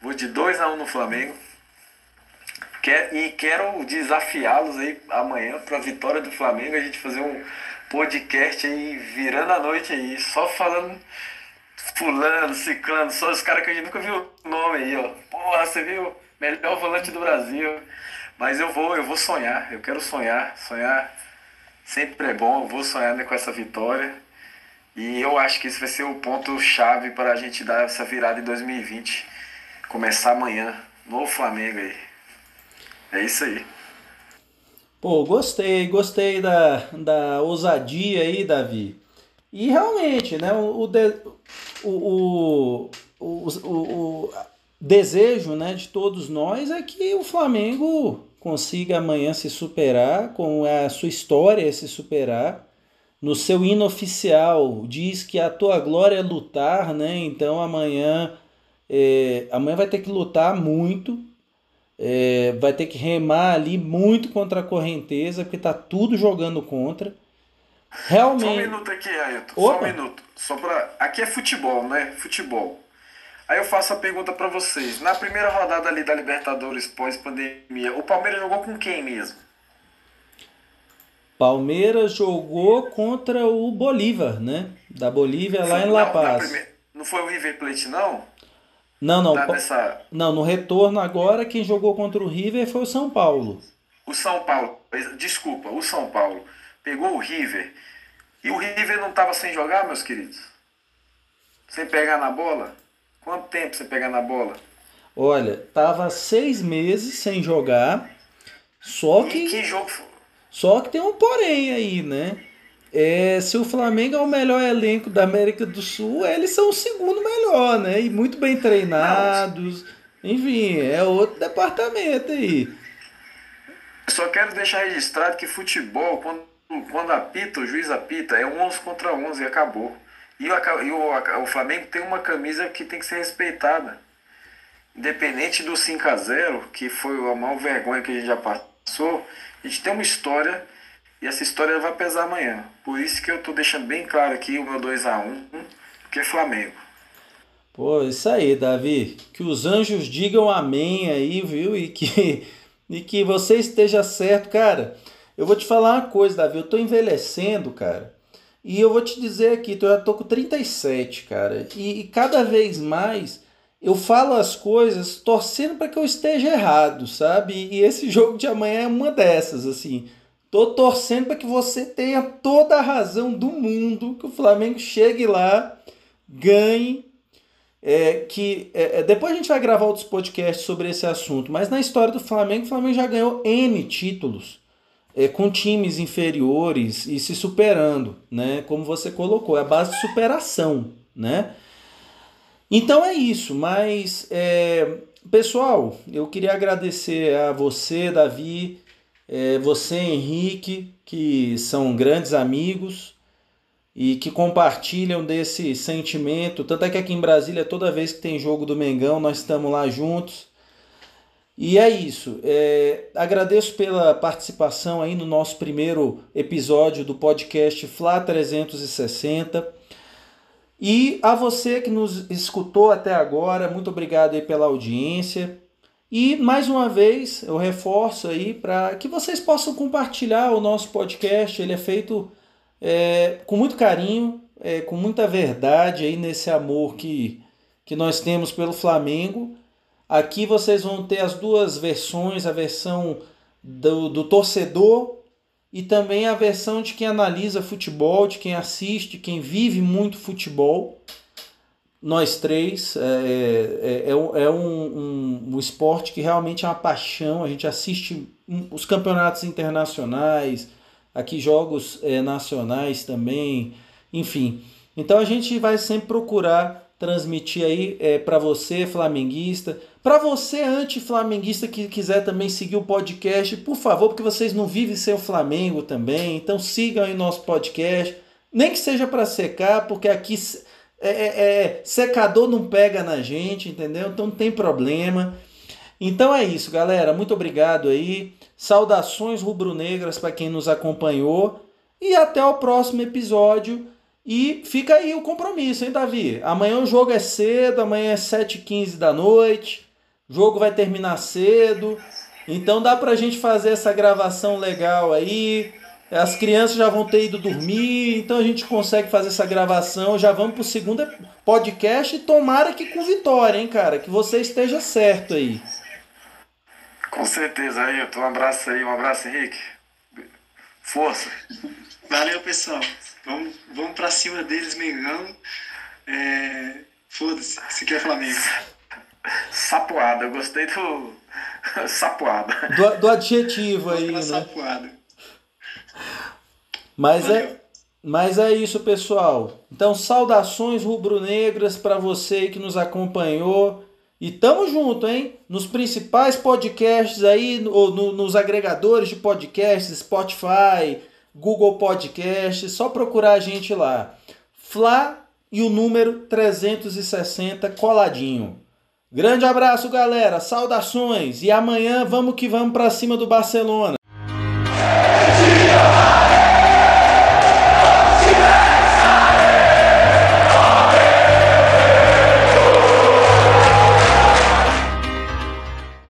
Vou de 2 a 1 um no Flamengo. Quer, e quero desafiá-los aí amanhã para a vitória do Flamengo, a gente fazer um podcast aí virando a noite aí, só falando fulano, ciclano, só os caras que a gente nunca viu o nome aí, ó. Porra, você viu? Melhor volante do Brasil. Mas eu vou, eu vou sonhar, eu quero sonhar, sonhar sempre é bom, eu vou sonhando com essa vitória. E eu acho que isso vai ser o ponto chave para a gente dar essa virada em 2020. Começar amanhã no Flamengo aí. É isso aí. Pô, gostei, gostei da, da ousadia aí, Davi. E realmente, né, o, o, o, o, desejo né, de todos nós é que o Flamengo consiga amanhã se superar, com a sua história se superar. No seu hino oficial diz que a tua glória é lutar, né? Então amanhã, é, amanhã vai ter que lutar muito, é, vai ter que remar ali muito contra a correnteza, porque tá tudo jogando contra. Realmente. Só um minuto aqui, Ailton. Só um minuto. Só pra... Aqui é futebol, né? Futebol. Aí eu faço a pergunta para vocês. Na primeira rodada ali da Libertadores pós-pandemia, o Palmeiras jogou com quem mesmo? Palmeiras jogou contra o Bolívar, né? Da Bolívia lá em La Paz. Não, não foi o River Plate, não? Não, não. nessa... Não, no retorno agora, quem jogou contra o River foi o São Paulo. O São Paulo, desculpa, o São Paulo pegou o River. E o River não estava sem jogar, meus queridos? Sem pegar na bola? Quanto tempo você pegar na bola? Olha, tava seis meses sem jogar. Só que. E que jogo Só que tem um porém aí, né? É, se o Flamengo é o melhor elenco da América do Sul, eles são o segundo melhor, né? E muito bem treinados. Enfim, é outro departamento aí. Só quero deixar registrado que futebol, quando, quando apita, o juiz apita, é 11 contra 11 e acabou. E, o, e o, o Flamengo tem uma camisa que tem que ser respeitada. Independente do 5 a 0 que foi a maior vergonha que a gente já passou, a gente tem uma história e essa história vai pesar amanhã. Por isso que eu tô deixando bem claro aqui o meu 2 a 1 que é Flamengo. Pô, isso aí, Davi. Que os anjos digam amém aí, viu? E que, e que você esteja certo, cara. Eu vou te falar uma coisa, Davi. Eu tô envelhecendo, cara. E eu vou te dizer aqui, eu já tô com 37, cara. E, e cada vez mais eu falo as coisas torcendo para que eu esteja errado, sabe? E esse jogo de amanhã é uma dessas, assim. Tô torcendo para que você tenha toda a razão do mundo, que o Flamengo chegue lá, ganhe. É, que é, é depois a gente vai gravar outros podcasts sobre esse assunto, mas na história do Flamengo, o Flamengo já ganhou N títulos é, com times inferiores e se superando, né? Como você colocou, é a base de superação, né? Então é isso, mas é, pessoal, eu queria agradecer a você, Davi, é, você, Henrique, que são grandes amigos. e que compartilham desse sentimento. Tanto é que aqui em Brasília, toda vez que tem jogo do Mengão, nós estamos lá juntos. E é isso. É, agradeço pela participação aí no nosso primeiro episódio do podcast Fla 360. E a você que nos escutou até agora, muito obrigado aí pela audiência. E mais uma vez eu reforço aí para que vocês possam compartilhar o nosso podcast. Ele é feito é, com muito carinho, é, com muita verdade aí nesse amor que, que nós temos pelo Flamengo. Aqui vocês vão ter as duas versões, a versão do, do torcedor e também a versão de quem analisa futebol, de quem assiste, quem vive muito futebol. Nós três, é, é, é, é um, um, um, esporte que realmente é uma paixão. A gente assiste os campeonatos internacionais, aqui jogos é, nacionais também, enfim. Então a gente vai sempre procurar transmitir aí é, para você, flamenguista, para você anti-flamenguista que quiser também seguir o podcast, por favor, porque vocês não vivem sem o Flamengo também, então sigam aí nosso podcast, nem que seja para secar, porque aqui é, é, é, secador não pega na gente, entendeu? Então não tem problema. Então é isso, galera. Muito obrigado aí. Saudações rubro-negras para quem nos acompanhou e até o próximo episódio. E fica aí o compromisso, hein, Davi? Amanhã o jogo é cedo, amanhã é 7h15 da noite. O jogo vai terminar cedo. Então dá pra gente fazer essa gravação legal aí. As crianças já vão ter ido dormir, então a gente consegue fazer essa gravação. Já vamos pro segundo podcast e tomara que com vitória, hein, cara? Que você esteja certo aí. Com certeza, aí, Um abraço aí, um abraço, Henrique. Força. Valeu, pessoal. Vamos, vamos pra cima deles, Mengão. É... Foda-se, se quer Flamengo. Sapoada, eu gostei do. Sapoada. Do, do adjetivo aí, né? Sapoada. Mas é, mas é isso, pessoal. Então, saudações rubro-negras para você que nos acompanhou. E tamo junto, hein? Nos principais podcasts aí, ou no, nos agregadores de podcasts, Spotify, Google Podcast, só procurar a gente lá. Fla e o número 360 coladinho. Grande abraço, galera. Saudações e amanhã vamos que vamos para cima do Barcelona.